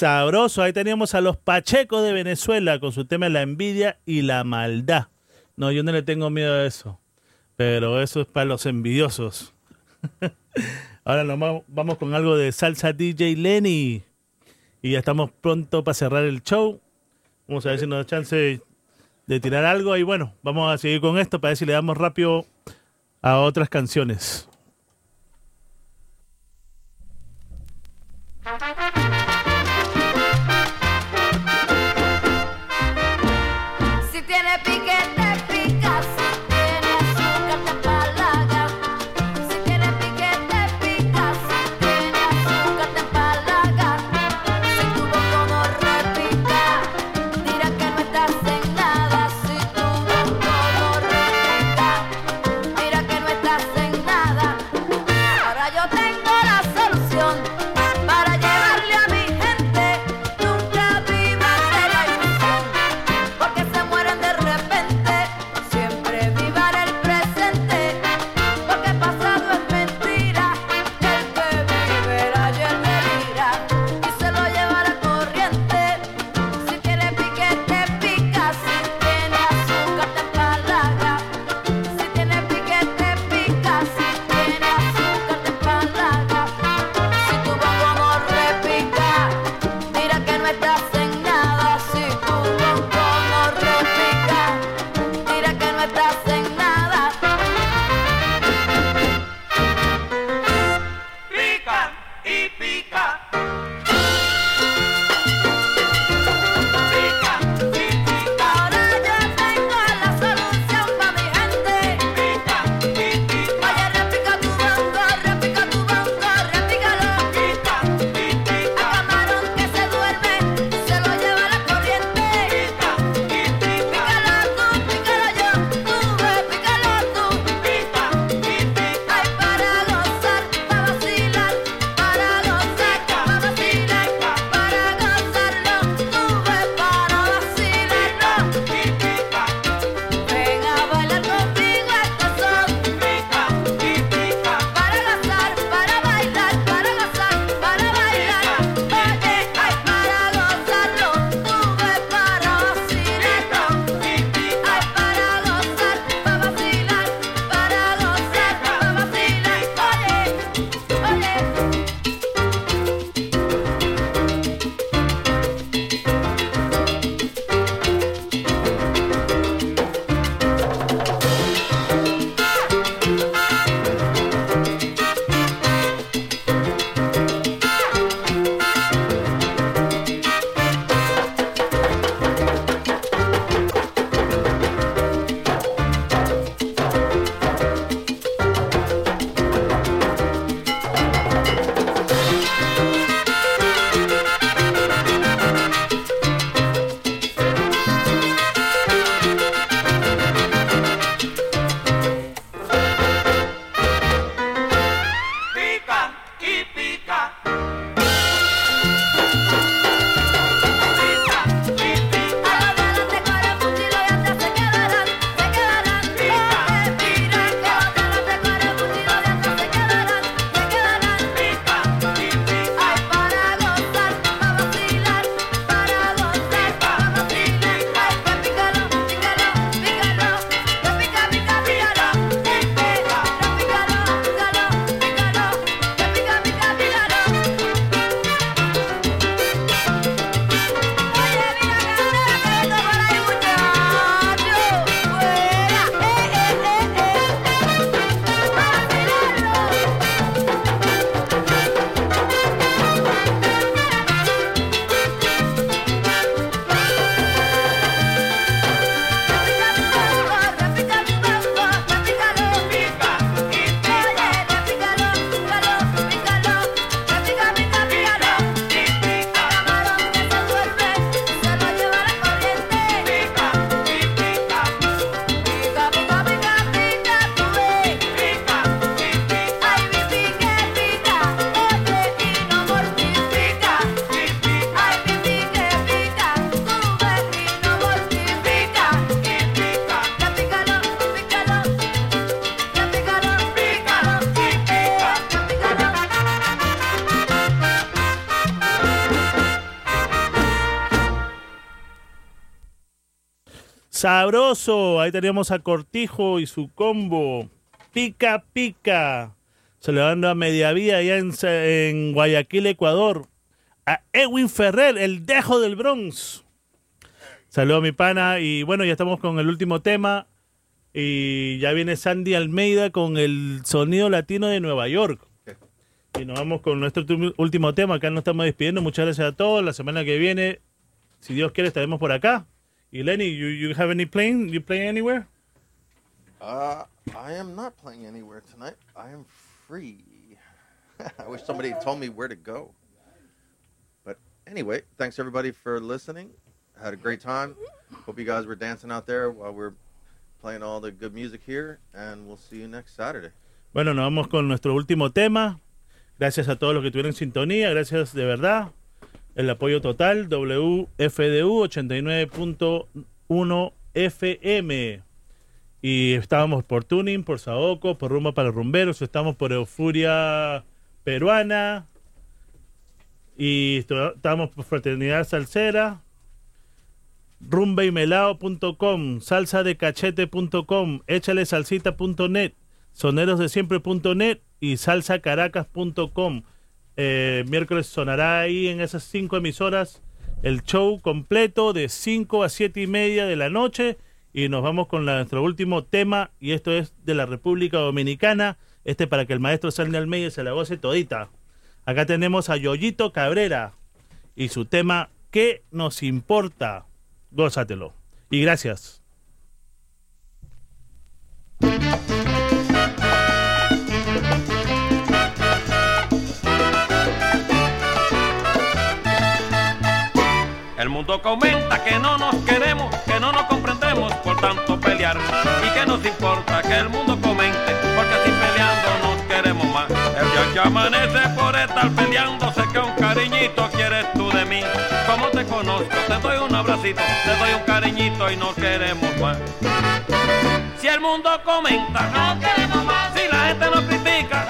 C: Sabroso, ahí teníamos a los Pachecos de Venezuela con su tema La envidia y la maldad. No, yo no le tengo miedo a eso, pero eso es para los envidiosos. Ahora nos vamos- con algo de salsa DJ Lenny. Y ya estamos pronto para cerrar el show. Vamos a ver si nos da chance de tirar algo. Y bueno, vamos a seguir con esto para ver si le damos rápido a otras canciones. Ahí teníamos a Cortijo y su combo. Pica Pica. Saludando a Mediavía allá en, Guayaquil, Ecuador. A Edwin Ferrer, el dejo del Bronx. Saludos a mi pana. Y bueno, ya estamos con el último tema. Y ya viene Sandy Almeida con el sonido latino de Nueva York. Y nos vamos con nuestro último tema. Acá nos estamos despidiendo. Muchas gracias a todos. La semana que viene, si Dios quiere, estaremos por acá. Y Lenny, you, you have any playing? You play anywhere?
E: Uh, I am not playing anywhere tonight. I am free. I wish somebody had told me where to go. But anyway, thanks everybody for listening. Had a great time. Hope you guys were dancing out there while we're playing all the good music here. And we'll see you next Saturday.
C: Bueno, nos vamos con nuestro último tema. Gracias a todos los que tuvieron sintonía. Gracias de verdad. El apoyo total. WFDU 89.1 FM. Y estábamos por Tuning, por Saoco, por Rumba para Rumberos. Estamos por Eufuria Peruana. Y estábamos por Fraternidad Salsera. rumbeymelao.com, salsadecachete.com, échalesalsita.net, sonerosdesiempre.net y salsacaracas.com. Eh, miércoles sonará ahí en esas cinco emisoras el show completo de 5 a 7 y media de la noche y nos vamos con nuestro último tema y esto es de la República Dominicana, este para que el maestro Sandy Almeida se la goce todita. Acá tenemos a Yoyito Cabrera y su tema ¿Qué nos importa? Gózatelo. Y gracias.
F: El mundo comenta que no nos queremos, que no nos comprendemos por tanto pelear. Y que nos importa que el mundo comente, porque así peleando nos queremos más. El día que amanece por estar peleando, sé que un cariñito quieres tú de mí. Como te conozco, te doy un abracito, te doy un cariñito y nos queremos más. Si el mundo comenta, no queremos más. Si la gente nos critica,